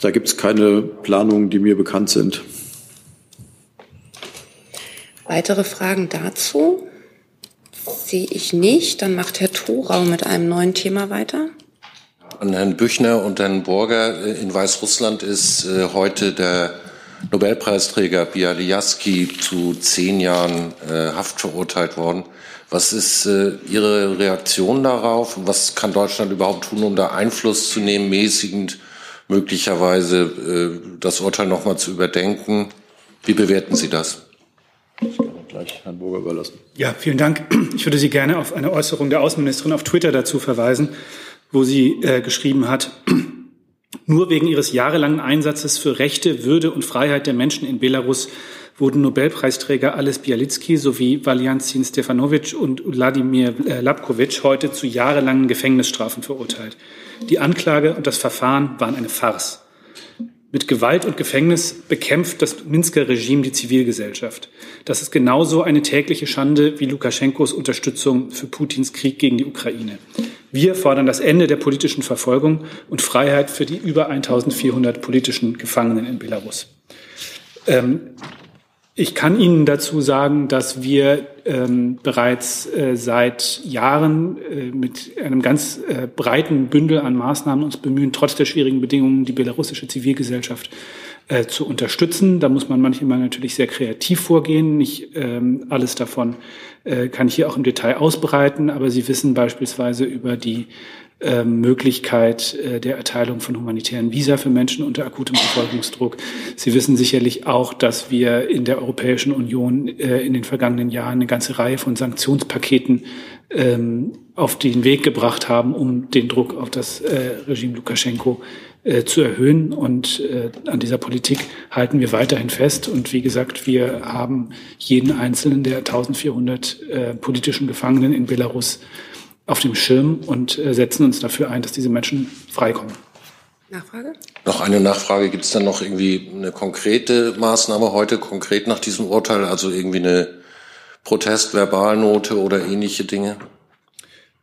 Da gibt es keine Planungen, die mir bekannt sind. Weitere Fragen dazu sehe ich nicht. Dann macht Herr Thorau mit einem neuen Thema weiter. An Herrn Büchner und Herrn Borger in Weißrussland ist äh, heute der Nobelpreisträger Bialyaski zu zehn Jahren äh, Haft verurteilt worden. Was ist äh, Ihre Reaktion darauf? Was kann Deutschland überhaupt tun, um da Einfluss zu nehmen, mäßigend möglicherweise das Urteil nochmal zu überdenken? Wie bewerten Sie das? Ich kann gleich Herrn Burger überlassen. Ja, vielen Dank. Ich würde Sie gerne auf eine Äußerung der Außenministerin auf Twitter dazu verweisen, wo sie äh, geschrieben hat, nur wegen ihres jahrelangen Einsatzes für Rechte, Würde und Freiheit der Menschen in Belarus wurden Nobelpreisträger Alice Bialitzki sowie Valjantin Stefanovic und Wladimir äh, Lapkovic heute zu jahrelangen Gefängnisstrafen verurteilt. Die Anklage und das Verfahren waren eine Farce. Mit Gewalt und Gefängnis bekämpft das Minsker Regime die Zivilgesellschaft. Das ist genauso eine tägliche Schande wie Lukaschenkos Unterstützung für Putins Krieg gegen die Ukraine. Wir fordern das Ende der politischen Verfolgung und Freiheit für die über 1400 politischen Gefangenen in Belarus. Ähm, ich kann Ihnen dazu sagen, dass wir ähm, bereits äh, seit Jahren äh, mit einem ganz äh, breiten Bündel an Maßnahmen uns bemühen, trotz der schwierigen Bedingungen die belarussische Zivilgesellschaft äh, zu unterstützen. Da muss man manchmal natürlich sehr kreativ vorgehen. Nicht ähm, alles davon äh, kann ich hier auch im Detail ausbreiten, aber Sie wissen beispielsweise über die äh, Möglichkeit äh, der Erteilung von humanitären Visa für Menschen unter akutem Verfolgungsdruck. Sie wissen sicherlich auch, dass wir in der Europäischen Union äh, in den vergangenen Jahren eine ganze Reihe von Sanktionspaketen ähm, auf den Weg gebracht haben, um den Druck auf das Regime Lukaschenko zu erhöhen. Und an dieser Politik halten wir weiterhin fest. Und wie gesagt, wir haben jeden einzelnen der 1400 politischen Gefangenen in Belarus auf dem Schirm und äh, setzen uns dafür ein, dass diese Menschen freikommen. Nachfrage? Noch eine Nachfrage. Gibt es dann noch irgendwie eine konkrete Maßnahme heute, konkret nach diesem Urteil, also irgendwie eine Protestverbalnote oder ähnliche Dinge?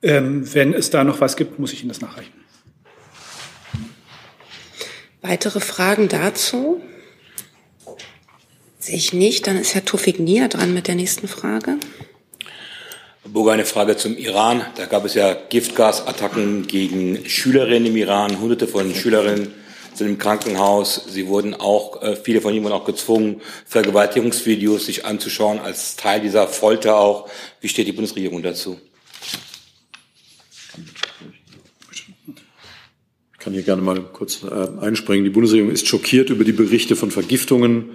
Ähm, wenn es da noch was gibt, muss ich Ihnen das nachreichen. Weitere Fragen dazu? Sehe ich nicht. Dann ist Herr Tufik Nia dran mit der nächsten Frage. Burger, eine Frage zum Iran. Da gab es ja Giftgasattacken gegen Schülerinnen im Iran. Hunderte von Schülerinnen sind im Krankenhaus. Sie wurden auch, äh, viele von ihnen wurden auch gezwungen, Vergewaltigungsvideos sich anzuschauen, als Teil dieser Folter auch. Wie steht die Bundesregierung dazu? Ich kann hier gerne mal kurz äh, einspringen. Die Bundesregierung ist schockiert über die Berichte von Vergiftungen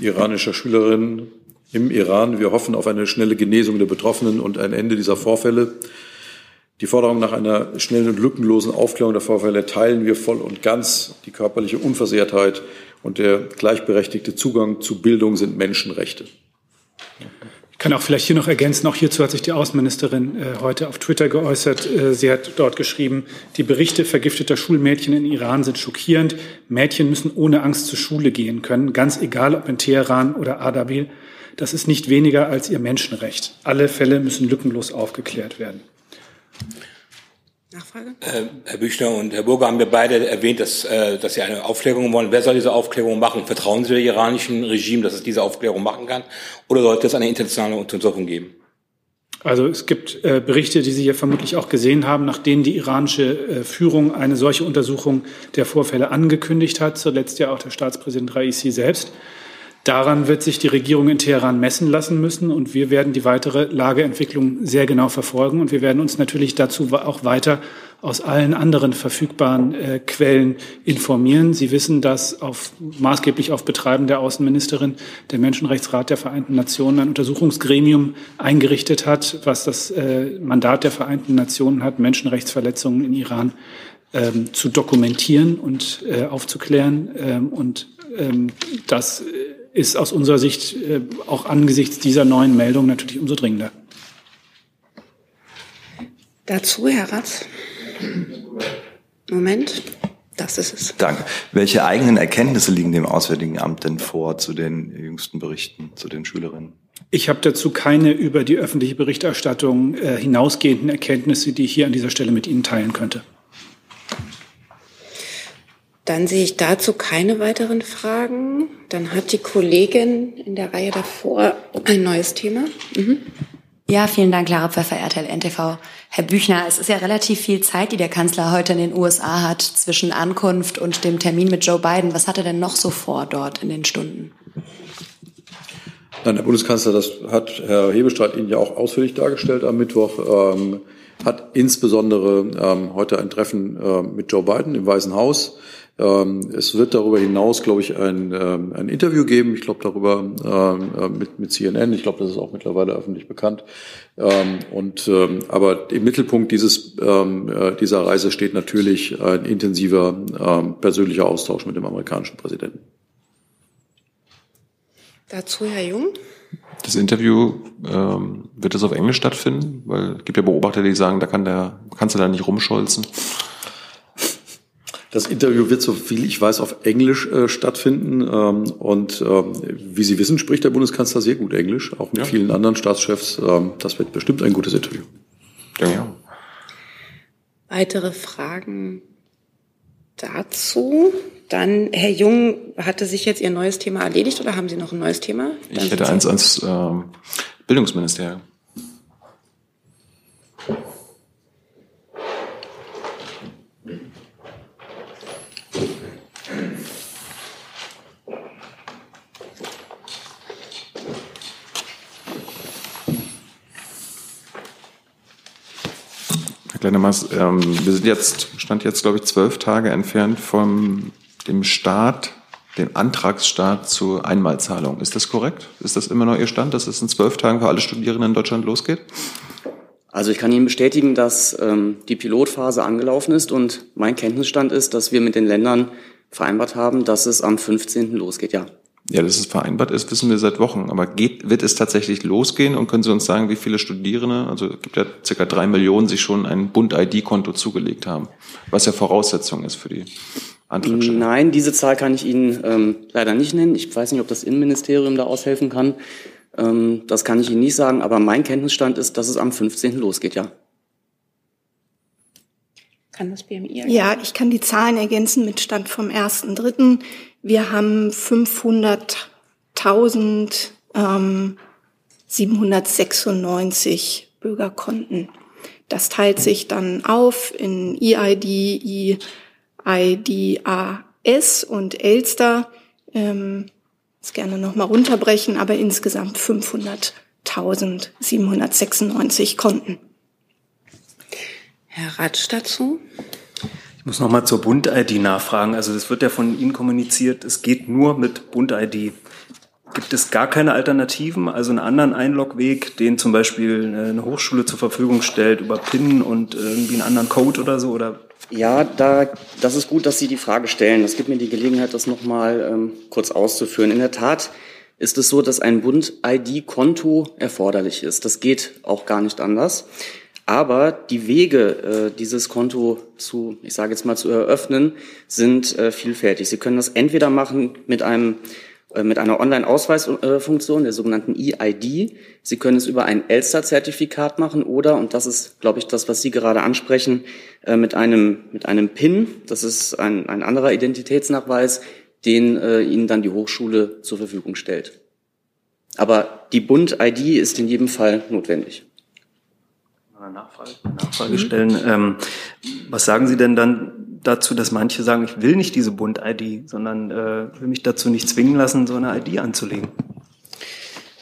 iranischer Schülerinnen im Iran. Wir hoffen auf eine schnelle Genesung der Betroffenen und ein Ende dieser Vorfälle. Die Forderung nach einer schnellen und lückenlosen Aufklärung der Vorfälle teilen wir voll und ganz. Die körperliche Unversehrtheit und der gleichberechtigte Zugang zu Bildung sind Menschenrechte. Ich kann auch vielleicht hier noch ergänzen, auch hierzu hat sich die Außenministerin äh, heute auf Twitter geäußert. Äh, sie hat dort geschrieben, die Berichte vergifteter Schulmädchen in Iran sind schockierend. Mädchen müssen ohne Angst zur Schule gehen können, ganz egal ob in Teheran oder Ardabil. Das ist nicht weniger als ihr Menschenrecht. Alle Fälle müssen lückenlos aufgeklärt werden. Nachfrage? Äh, Herr Büchner und Herr Burger haben wir beide erwähnt, dass, äh, dass Sie eine Aufklärung wollen. Wer soll diese Aufklärung machen? Vertrauen Sie dem iranischen Regime, dass es diese Aufklärung machen kann? Oder sollte es eine internationale Untersuchung geben? Also es gibt äh, Berichte, die Sie ja vermutlich auch gesehen haben, nach denen die iranische äh, Führung eine solche Untersuchung der Vorfälle angekündigt hat, zuletzt ja auch der Staatspräsident Raisi selbst. Daran wird sich die Regierung in Teheran messen lassen müssen und wir werden die weitere Lageentwicklung sehr genau verfolgen und wir werden uns natürlich dazu auch weiter aus allen anderen verfügbaren äh, Quellen informieren. Sie wissen, dass auf, maßgeblich auf Betreiben der Außenministerin der Menschenrechtsrat der Vereinten Nationen ein Untersuchungsgremium eingerichtet hat, was das äh, Mandat der Vereinten Nationen hat, Menschenrechtsverletzungen in Iran ähm, zu dokumentieren und äh, aufzuklären. Ähm, und ähm, das ist aus unserer Sicht äh, auch angesichts dieser neuen Meldung natürlich umso dringender. Dazu, Herr Ratz. Moment, das ist es. Danke. Welche eigenen Erkenntnisse liegen dem Auswärtigen Amt denn vor zu den jüngsten Berichten zu den Schülerinnen? Ich habe dazu keine über die öffentliche Berichterstattung äh, hinausgehenden Erkenntnisse, die ich hier an dieser Stelle mit Ihnen teilen könnte. Dann sehe ich dazu keine weiteren Fragen. Dann hat die Kollegin in der Reihe davor ein neues Thema. Mhm. Ja, vielen Dank, Clara Pfeffer, RTL NTV. Herr Büchner, es ist ja relativ viel Zeit, die der Kanzler heute in den USA hat zwischen Ankunft und dem Termin mit Joe Biden. Was hat er denn noch so vor dort in den Stunden? Nein, Herr Bundeskanzler, das hat Herr Hebestreit Ihnen ja auch ausführlich dargestellt am Mittwoch, ähm, hat insbesondere ähm, heute ein Treffen äh, mit Joe Biden im Weißen Haus es wird darüber hinaus, glaube ich, ein, ähm, ein Interview geben. Ich glaube darüber ähm, äh, mit, mit CNN. Ich glaube, das ist auch mittlerweile öffentlich bekannt. und aber im Mittelpunkt dieses äh, dieser Reise steht natürlich ein intensiver persönlicher Austausch mit dem amerikanischen Präsidenten. Dazu Herr Jung. Das Interview ähm, wird es auf Englisch stattfinden, weil es gibt ja Beobachter, die sagen, da kann der Kanzler nicht rumscholzen. Das Interview wird, so viel ich weiß, auf Englisch äh, stattfinden. Ähm, und ähm, wie Sie wissen, spricht der Bundeskanzler sehr gut Englisch, auch mit ja. vielen anderen Staatschefs. Ähm, das wird bestimmt ein gutes Interview. Ja. Weitere Fragen dazu? dann, Herr Jung, hatte sich jetzt Ihr neues Thema erledigt oder haben Sie noch ein neues Thema? Dann ich hätte eins ans äh, Bildungsministerium. Herr Kleinemars, ähm, wir sind jetzt, stand jetzt, glaube ich, zwölf Tage entfernt vom dem Start, den Antragsstart zur Einmalzahlung. Ist das korrekt? Ist das immer noch Ihr Stand, dass es in zwölf Tagen für alle Studierenden in Deutschland losgeht? Also ich kann Ihnen bestätigen, dass ähm, die Pilotphase angelaufen ist und mein Kenntnisstand ist, dass wir mit den Ländern vereinbart haben, dass es am 15. losgeht, ja. Ja, dass es vereinbart ist, wissen wir seit Wochen. Aber geht, wird es tatsächlich losgehen? Und können Sie uns sagen, wie viele Studierende, also es gibt ja circa drei Millionen, sich schon ein Bund-ID-Konto zugelegt haben, was ja Voraussetzung ist für die Antragstellung? Nein, diese Zahl kann ich Ihnen ähm, leider nicht nennen. Ich weiß nicht, ob das Innenministerium da aushelfen kann. Ähm, das kann ich Ihnen nicht sagen. Aber mein Kenntnisstand ist, dass es am 15. losgeht, ja. Kann das BMI? Ja, ich kann die Zahlen ergänzen mit Stand vom 1.3. Wir haben 500.000 ähm, 796 Bürgerkonten. Das teilt sich dann auf in EID, EIDAS und Elster. Ähm, das gerne noch mal runterbrechen, aber insgesamt 500.796 Konten. Herr Ratsch dazu? Ich muss noch mal zur Bund-ID nachfragen. Also das wird ja von Ihnen kommuniziert, es geht nur mit Bund-ID. Gibt es gar keine Alternativen, also einen anderen Einlogweg, den zum Beispiel eine Hochschule zur Verfügung stellt über PIN und irgendwie einen anderen Code oder so? Oder? Ja, da, das ist gut, dass Sie die Frage stellen. Das gibt mir die Gelegenheit, das noch mal ähm, kurz auszuführen. In der Tat ist es so, dass ein Bund-ID-Konto erforderlich ist. Das geht auch gar nicht anders. Aber die Wege, äh, dieses Konto zu, ich sage jetzt mal, zu eröffnen, sind äh, vielfältig. Sie können das entweder machen mit einem äh, mit einer Online-Ausweisfunktion, der sogenannten EID. Sie können es über ein Elster-Zertifikat machen oder, und das ist, glaube ich, das, was Sie gerade ansprechen, mit einem, mit einem PIN. Das ist ein, ein anderer Identitätsnachweis, den Ihnen dann die Hochschule zur Verfügung stellt. Aber die Bund-ID ist in jedem Fall notwendig. Nachfrage, Nachfrage stellen. Ähm, was sagen Sie denn dann dazu, dass manche sagen, ich will nicht diese Bund-ID, sondern äh, will mich dazu nicht zwingen lassen, so eine ID anzulegen?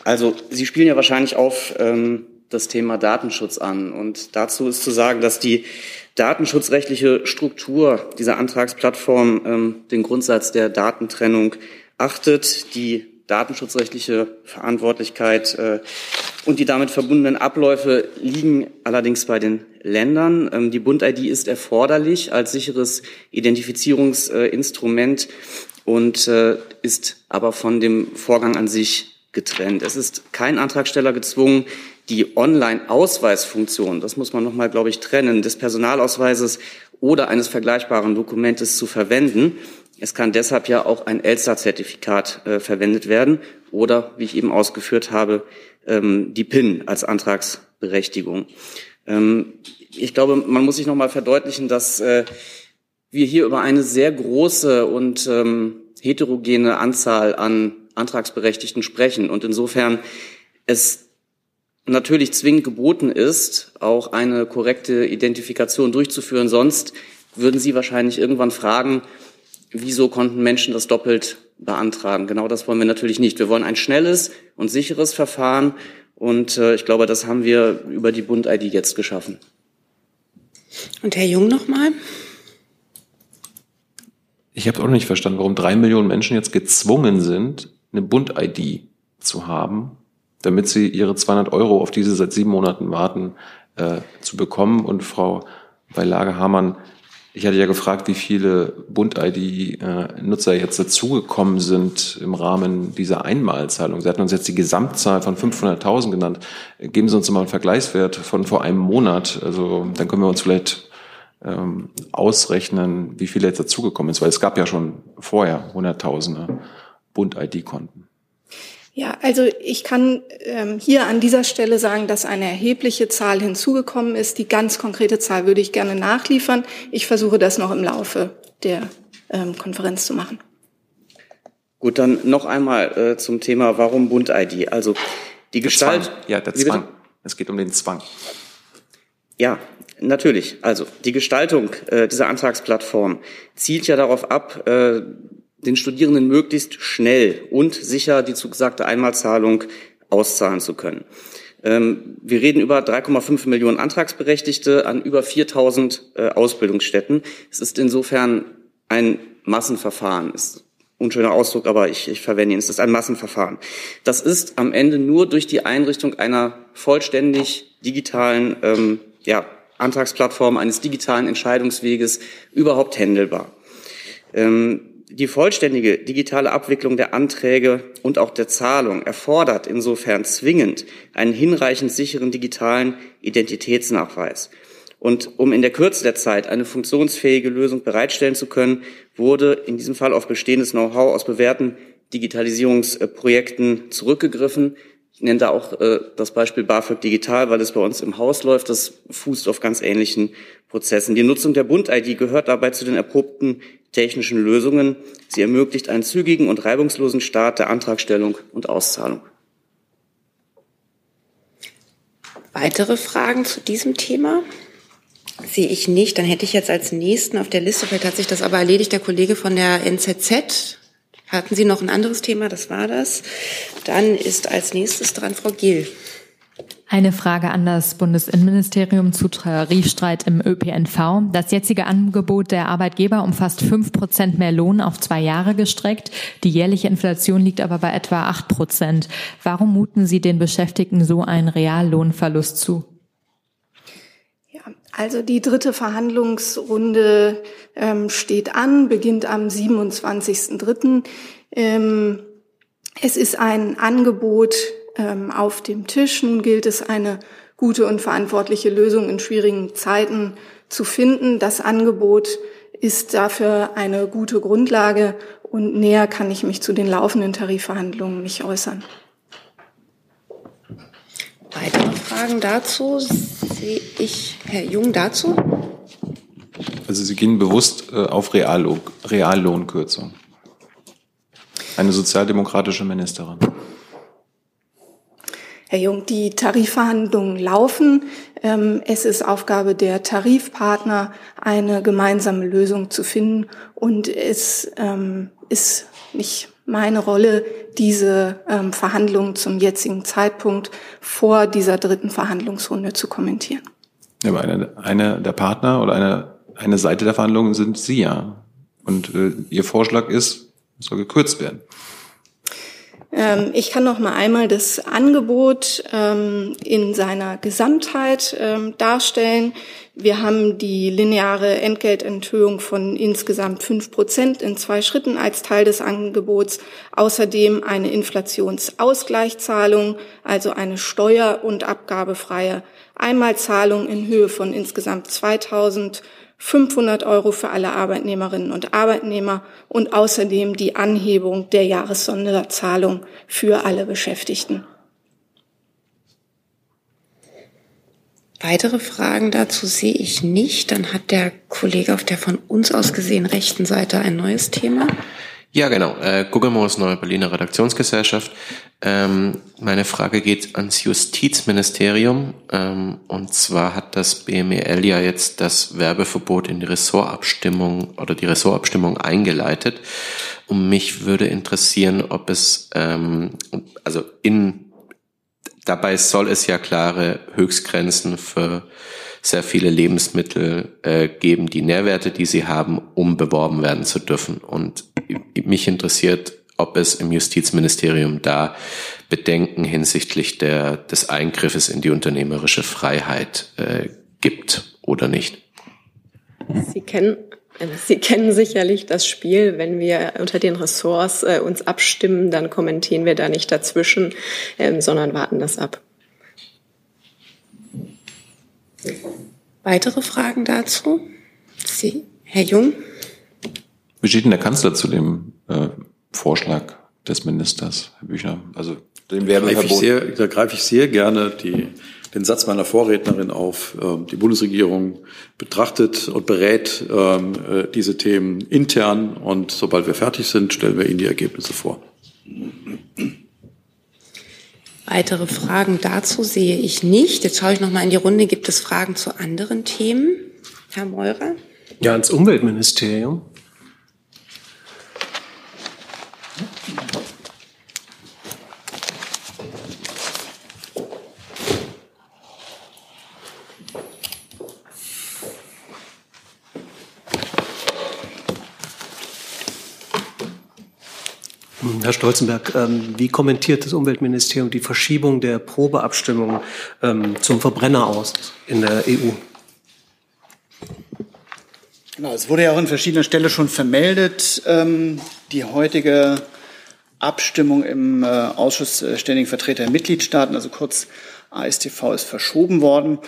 Also Sie spielen ja wahrscheinlich auf ähm, das Thema Datenschutz an. Und dazu ist zu sagen, dass die datenschutzrechtliche Struktur dieser Antragsplattform ähm, den Grundsatz der Datentrennung achtet, die datenschutzrechtliche Verantwortlichkeit äh, und die damit verbundenen Abläufe liegen allerdings bei den Ländern. Ähm, die Bund-ID ist erforderlich als sicheres Identifizierungsinstrument und äh, ist aber von dem Vorgang an sich getrennt. Es ist kein Antragsteller gezwungen, die Online-Ausweisfunktion, das muss man nochmal, glaube ich, trennen, des Personalausweises oder eines vergleichbaren Dokumentes zu verwenden. Es kann deshalb ja auch ein ELSA-Zertifikat äh, verwendet werden oder, wie ich eben ausgeführt habe, ähm, die PIN als Antragsberechtigung. Ähm, ich glaube, man muss sich noch mal verdeutlichen, dass äh, wir hier über eine sehr große und ähm, heterogene Anzahl an Antragsberechtigten sprechen und insofern es natürlich zwingend geboten ist, auch eine korrekte Identifikation durchzuführen. Sonst würden Sie wahrscheinlich irgendwann fragen, wieso konnten Menschen das doppelt beantragen? Genau das wollen wir natürlich nicht. Wir wollen ein schnelles und sicheres Verfahren und äh, ich glaube, das haben wir über die Bund-ID jetzt geschaffen. Und Herr Jung nochmal? Ich habe auch nicht verstanden, warum drei Millionen Menschen jetzt gezwungen sind, eine Bund-ID zu haben, damit sie ihre 200 Euro, auf die sie seit sieben Monaten warten, äh, zu bekommen. Und Frau Beilage-Hamann, ich hatte ja gefragt, wie viele Bund-ID-Nutzer jetzt dazugekommen sind im Rahmen dieser Einmalzahlung. Sie hatten uns jetzt die Gesamtzahl von 500.000 genannt. Geben Sie uns mal einen Vergleichswert von vor einem Monat. Also dann können wir uns vielleicht ähm, ausrechnen, wie viele jetzt dazugekommen sind, weil es gab ja schon vorher Hunderttausende Bund-ID-Konten. Ja, also ich kann ähm, hier an dieser Stelle sagen, dass eine erhebliche Zahl hinzugekommen ist. Die ganz konkrete Zahl würde ich gerne nachliefern. Ich versuche das noch im Laufe der ähm, Konferenz zu machen. Gut, dann noch einmal äh, zum Thema, warum Bund-ID? Also die Der Gestalt. Zwang. Ja, der? Zwang. Es geht um den Zwang. Ja, natürlich. Also die Gestaltung äh, dieser Antragsplattform zielt ja darauf ab, äh, den Studierenden möglichst schnell und sicher die zugesagte Einmalzahlung auszahlen zu können. Ähm, wir reden über 3,5 Millionen Antragsberechtigte an über 4000 äh, Ausbildungsstätten. Es ist insofern ein Massenverfahren. Ist ein unschöner Ausdruck, aber ich, ich verwende ihn. Es ist ein Massenverfahren. Das ist am Ende nur durch die Einrichtung einer vollständig digitalen ähm, ja, Antragsplattform, eines digitalen Entscheidungsweges überhaupt händelbar. Ähm, die vollständige digitale Abwicklung der Anträge und auch der Zahlung erfordert insofern zwingend einen hinreichend sicheren digitalen Identitätsnachweis. Und um in der Kürze der Zeit eine funktionsfähige Lösung bereitstellen zu können, wurde in diesem Fall auf bestehendes Know-how aus bewährten Digitalisierungsprojekten zurückgegriffen. Ich nenne da auch äh, das Beispiel BAföG Digital, weil es bei uns im Haus läuft. Das fußt auf ganz ähnlichen Prozessen. Die Nutzung der Bund-ID gehört dabei zu den erprobten technischen Lösungen. Sie ermöglicht einen zügigen und reibungslosen Start der Antragstellung und Auszahlung. Weitere Fragen zu diesem Thema? Sehe ich nicht. Dann hätte ich jetzt als nächsten auf der Liste, vielleicht hat sich das aber erledigt, der Kollege von der NZZ. Hatten Sie noch ein anderes Thema? Das war das. Dann ist als nächstes dran Frau Gill. Eine Frage an das Bundesinnenministerium zu Tarifstreit im ÖPNV. Das jetzige Angebot der Arbeitgeber umfasst fünf Prozent mehr Lohn auf zwei Jahre gestreckt. Die jährliche Inflation liegt aber bei etwa acht Prozent. Warum muten Sie den Beschäftigten so einen Reallohnverlust zu? Also die dritte Verhandlungsrunde ähm, steht an, beginnt am 27.03. Ähm, es ist ein Angebot ähm, auf dem Tisch. Nun gilt es, eine gute und verantwortliche Lösung in schwierigen Zeiten zu finden. Das Angebot ist dafür eine gute Grundlage und näher kann ich mich zu den laufenden Tarifverhandlungen nicht äußern. Weitere Fragen dazu? Sehe ich Herr Jung dazu? Also Sie gehen bewusst äh, auf Reallohn, Reallohnkürzung. Eine sozialdemokratische Ministerin. Herr Jung, die Tarifverhandlungen laufen. Ähm, Es ist Aufgabe der Tarifpartner, eine gemeinsame Lösung zu finden. Und es ähm, ist nicht meine Rolle, diese ähm, Verhandlungen zum jetzigen Zeitpunkt vor dieser dritten Verhandlungsrunde zu kommentieren. Aber eine, eine der Partner oder eine, eine Seite der Verhandlungen sind Sie ja. Und äh, Ihr Vorschlag ist, soll gekürzt werden. Ähm, Ich kann noch mal einmal das Angebot ähm, in seiner Gesamtheit ähm, darstellen. Wir haben die lineare Entgeltenthöhung von insgesamt fünf Prozent in zwei Schritten als Teil des Angebots. Außerdem eine Inflationsausgleichszahlung, also eine steuer- und abgabefreie Einmalzahlung in Höhe von insgesamt 2500 Euro für alle Arbeitnehmerinnen und Arbeitnehmer und außerdem die Anhebung der Jahressonderzahlung für alle Beschäftigten. Weitere Fragen dazu sehe ich nicht. Dann hat der Kollege auf der von uns aus gesehen rechten Seite ein neues Thema. Ja, genau. Äh, Guggenmoos Neue Berliner Redaktionsgesellschaft. Ähm, meine Frage geht ans Justizministerium. Ähm, und zwar hat das BMEL ja jetzt das Werbeverbot in die Ressortabstimmung oder die Ressortabstimmung eingeleitet. Und mich würde interessieren, ob es, ähm, also in, dabei soll es ja klare Höchstgrenzen für sehr viele Lebensmittel äh, geben, die Nährwerte, die sie haben, um beworben werden zu dürfen. Und mich interessiert, ob es im Justizministerium da Bedenken hinsichtlich der, des Eingriffes in die unternehmerische Freiheit äh, gibt oder nicht. Sie kennen, Sie kennen sicherlich das Spiel. Wenn wir unter den Ressorts äh, uns abstimmen, dann kommentieren wir da nicht dazwischen, ähm, sondern warten das ab. Weitere Fragen dazu? Sie, Herr Jung? Wie steht denn der Kanzler zu dem äh, Vorschlag des Ministers, Herr Büchner? Also dem Greife ich sehr, da greife ich sehr gerne die, den Satz meiner Vorrednerin auf. Ähm, die Bundesregierung betrachtet und berät ähm, äh, diese Themen intern und sobald wir fertig sind, stellen wir Ihnen die Ergebnisse vor. Weitere Fragen dazu sehe ich nicht. Jetzt schaue ich noch mal in die Runde. Gibt es Fragen zu anderen Themen? Herr Meurer? Ja, ans Umweltministerium. Herr Stolzenberg, ähm, wie kommentiert das Umweltministerium die Verschiebung der Probeabstimmung ähm, zum Verbrenner aus in der EU? Genau, es wurde ja auch an verschiedener Stelle schon vermeldet. Ähm, die heutige Abstimmung im äh, Ausschuss der Ständigen Vertreter der Mitgliedstaaten, also kurz ASTV, ist verschoben worden.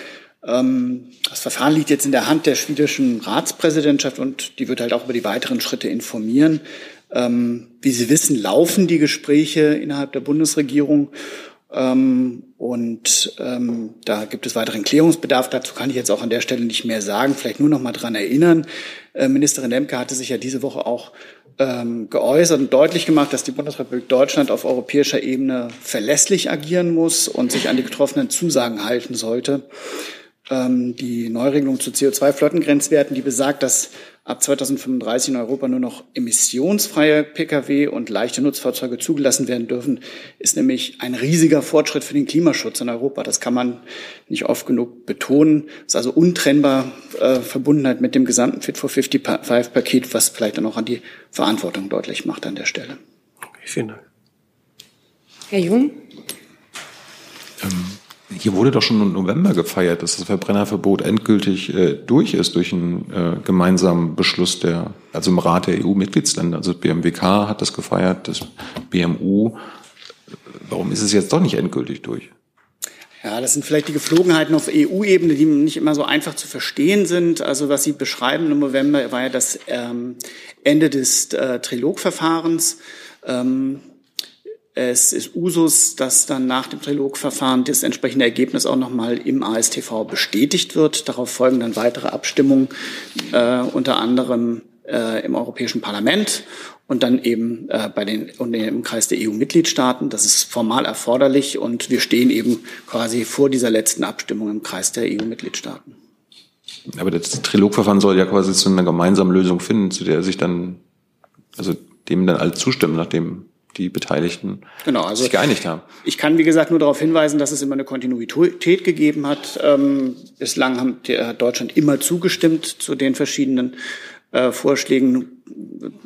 Das Verfahren liegt jetzt in der Hand der schwedischen Ratspräsidentschaft und die wird halt auch über die weiteren Schritte informieren. Ähm, wie Sie wissen, laufen die Gespräche innerhalb der Bundesregierung. Ähm, und ähm, da gibt es weiteren Klärungsbedarf. Dazu kann ich jetzt auch an der Stelle nicht mehr sagen. Vielleicht nur noch mal dran erinnern. Äh, Ministerin Lemke hatte sich ja diese Woche auch geäußert und deutlich gemacht, dass die Bundesrepublik Deutschland auf europäischer Ebene verlässlich agieren muss und sich an die getroffenen Zusagen halten sollte. Die Neuregelung zu CO2-Flottengrenzwerten, die besagt, dass ab 2035 in Europa nur noch emissionsfreie Pkw und leichte Nutzfahrzeuge zugelassen werden dürfen, ist nämlich ein riesiger Fortschritt für den Klimaschutz in Europa. Das kann man nicht oft genug betonen. Das ist also untrennbar äh, Verbundenheit mit dem gesamten Fit for 55-Paket, was vielleicht dann auch an die Verantwortung deutlich macht an der Stelle. Okay, vielen Dank. Herr Jung? Hier wurde doch schon im November gefeiert, dass das Verbrennerverbot endgültig äh, durch ist durch einen äh, gemeinsamen Beschluss der, also im Rat der EU-Mitgliedsländer. Also BMWK hat das gefeiert, das BMU. Warum ist es jetzt doch nicht endgültig durch? Ja, das sind vielleicht die Geflogenheiten auf EU-Ebene, die nicht immer so einfach zu verstehen sind. Also was Sie beschreiben im November war ja das ähm, Ende des äh, Trilogverfahrens. Ähm, es ist Usus, dass dann nach dem Trilogverfahren das entsprechende Ergebnis auch nochmal im ASTV bestätigt wird. Darauf folgen dann weitere Abstimmungen, äh, unter anderem äh, im Europäischen Parlament und dann eben äh, bei den und im Kreis der EU-Mitgliedstaaten. Das ist formal erforderlich und wir stehen eben quasi vor dieser letzten Abstimmung im Kreis der EU-Mitgliedstaaten. Aber das Trilogverfahren soll ja quasi zu einer gemeinsamen Lösung finden, zu der sich dann, also dem dann alle zustimmen, nachdem die Beteiligten genau, also sich geeinigt haben. Ich kann, wie gesagt, nur darauf hinweisen, dass es immer eine Kontinuität gegeben hat. Ähm, bislang hat Deutschland immer zugestimmt zu den verschiedenen äh, Vorschlägen,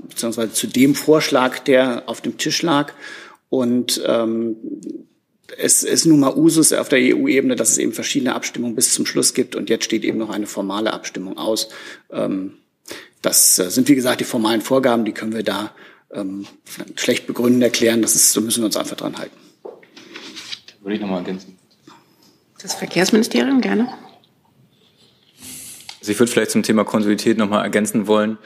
beziehungsweise zu dem Vorschlag, der auf dem Tisch lag. Und ähm, es ist nun mal Usus auf der EU-Ebene, dass es eben verschiedene Abstimmungen bis zum Schluss gibt. Und jetzt steht eben noch eine formale Abstimmung aus. Ähm, das äh, sind, wie gesagt, die formalen Vorgaben, die können wir da ähm, schlecht begründen, erklären. Das ist, so müssen wir uns einfach dran halten. Würde ich nochmal ergänzen. Das Verkehrsministerium, gerne. Also ich würde vielleicht zum Thema Kontinuität nochmal ergänzen wollen.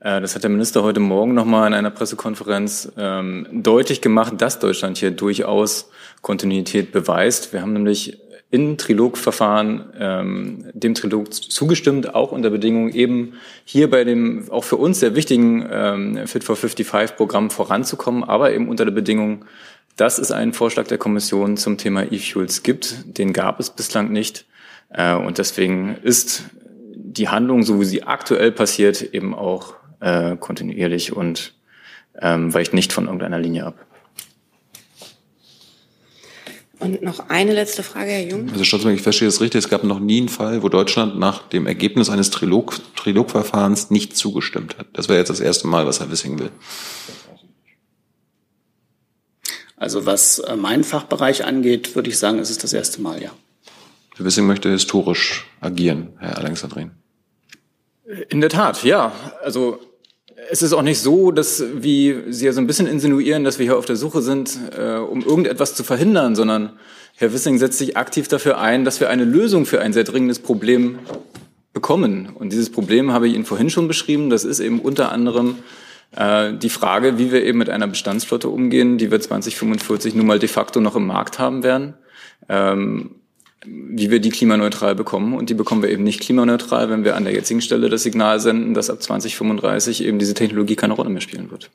Äh, das hat der Minister heute Morgen nochmal in einer Pressekonferenz ähm, deutlich gemacht, dass Deutschland hier durchaus Kontinuität beweist. Wir haben nämlich in Trilogverfahren ähm, dem Trilog zugestimmt, auch unter Bedingungen eben hier bei dem auch für uns sehr wichtigen ähm, Fit for 55 Programm voranzukommen, aber eben unter der Bedingung, dass es einen Vorschlag der Kommission zum Thema E-Fuels gibt. Den gab es bislang nicht. Äh, und deswegen ist die Handlung, so wie sie aktuell passiert, eben auch äh, kontinuierlich und ähm, weicht nicht von irgendeiner Linie ab. Und noch eine letzte Frage, Herr Jung. Also Stolzenberg, ich verstehe das richtig. Es gab noch nie einen Fall, wo Deutschland nach dem Ergebnis eines Trilog, Trilogverfahrens nicht zugestimmt hat. Das wäre jetzt das erste Mal, was Herr Wissing will. Also was äh, meinen Fachbereich angeht, würde ich sagen, ist es das erste Mal, ja. Herr Wissing möchte historisch agieren, Herr Alexandrin. In der Tat, ja. Also es ist auch nicht so, dass, wie Sie ja so ein bisschen insinuieren, dass wir hier auf der Suche sind, äh, um irgendetwas zu verhindern, sondern Herr Wissing setzt sich aktiv dafür ein, dass wir eine Lösung für ein sehr dringendes Problem bekommen. Und dieses Problem habe ich Ihnen vorhin schon beschrieben. Das ist eben unter anderem äh, die Frage, wie wir eben mit einer Bestandsflotte umgehen, die wir 2045 nun mal de facto noch im Markt haben werden. Ähm, wie wir die klimaneutral bekommen. Und die bekommen wir eben nicht klimaneutral, wenn wir an der jetzigen Stelle das Signal senden, dass ab 2035 eben diese Technologie keine Rolle mehr spielen wird.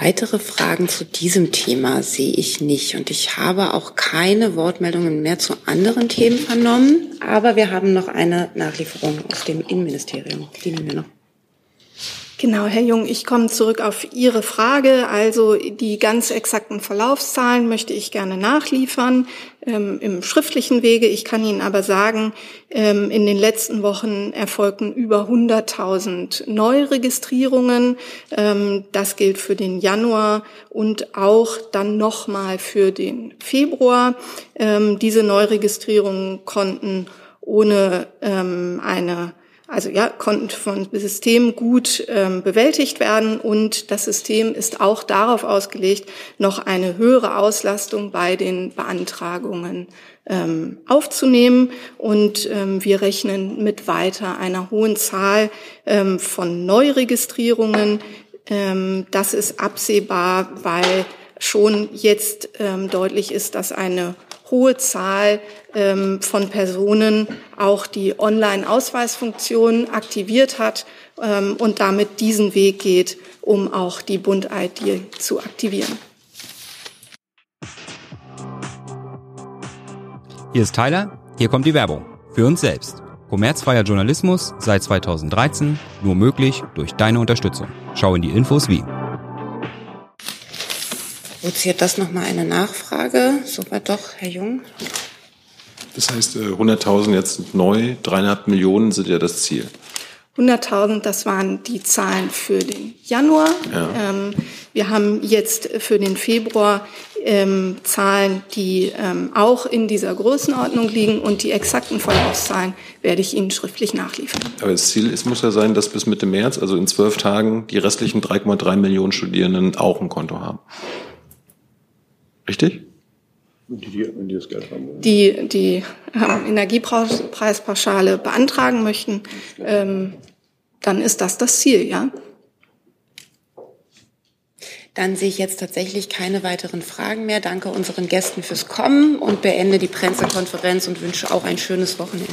Weitere Fragen zu diesem Thema sehe ich nicht. Und ich habe auch keine Wortmeldungen mehr zu anderen Themen vernommen. Aber wir haben noch eine Nachlieferung aus dem Innenministerium. Die nehmen wir noch. Genau, Herr Jung, ich komme zurück auf Ihre Frage. Also die ganz exakten Verlaufszahlen möchte ich gerne nachliefern ähm, im schriftlichen Wege. Ich kann Ihnen aber sagen, ähm, in den letzten Wochen erfolgten über 100.000 Neuregistrierungen. Ähm, das gilt für den Januar und auch dann nochmal für den Februar. Ähm, diese Neuregistrierungen konnten ohne ähm, eine also ja, konnten von System gut ähm, bewältigt werden und das System ist auch darauf ausgelegt, noch eine höhere Auslastung bei den Beantragungen ähm, aufzunehmen und ähm, wir rechnen mit weiter einer hohen Zahl ähm, von Neuregistrierungen. Ähm, das ist absehbar, weil schon jetzt ähm, deutlich ist, dass eine hohe Zahl ähm, von Personen auch die Online-Ausweisfunktion aktiviert hat ähm, und damit diesen Weg geht, um auch die Bund-ID zu aktivieren. Hier ist Tyler, hier kommt die Werbung. Für uns selbst. Kommerzfreier Journalismus seit 2013, nur möglich durch deine Unterstützung. Schau in die Infos wie. Provoziert das nochmal eine Nachfrage? Soweit doch, Herr Jung. Das heißt, 100.000 äh, jetzt neu, dreieinhalb Millionen sind ja das Ziel. 100.000, das waren die Zahlen für den Januar. Ja. Ähm, wir haben jetzt für den Februar ähm, Zahlen, die ähm, auch in dieser Größenordnung liegen und die exakten Verlaufszahlen werde ich Ihnen schriftlich nachliefern. Aber das Ziel ist, muss ja sein, dass bis Mitte März, also in zwölf Tagen, die restlichen 3,3 Millionen Studierenden auch ein Konto haben. Richtig? Die, die, das Geld haben wollen. Die die ähm, Energiepreispauschale beantragen möchten, ähm, dann ist das das Ziel, ja. Dann sehe ich jetzt tatsächlich keine weiteren Fragen mehr. Danke unseren Gästen fürs Kommen und beende die Pressekonferenz und wünsche auch ein schönes Wochenende.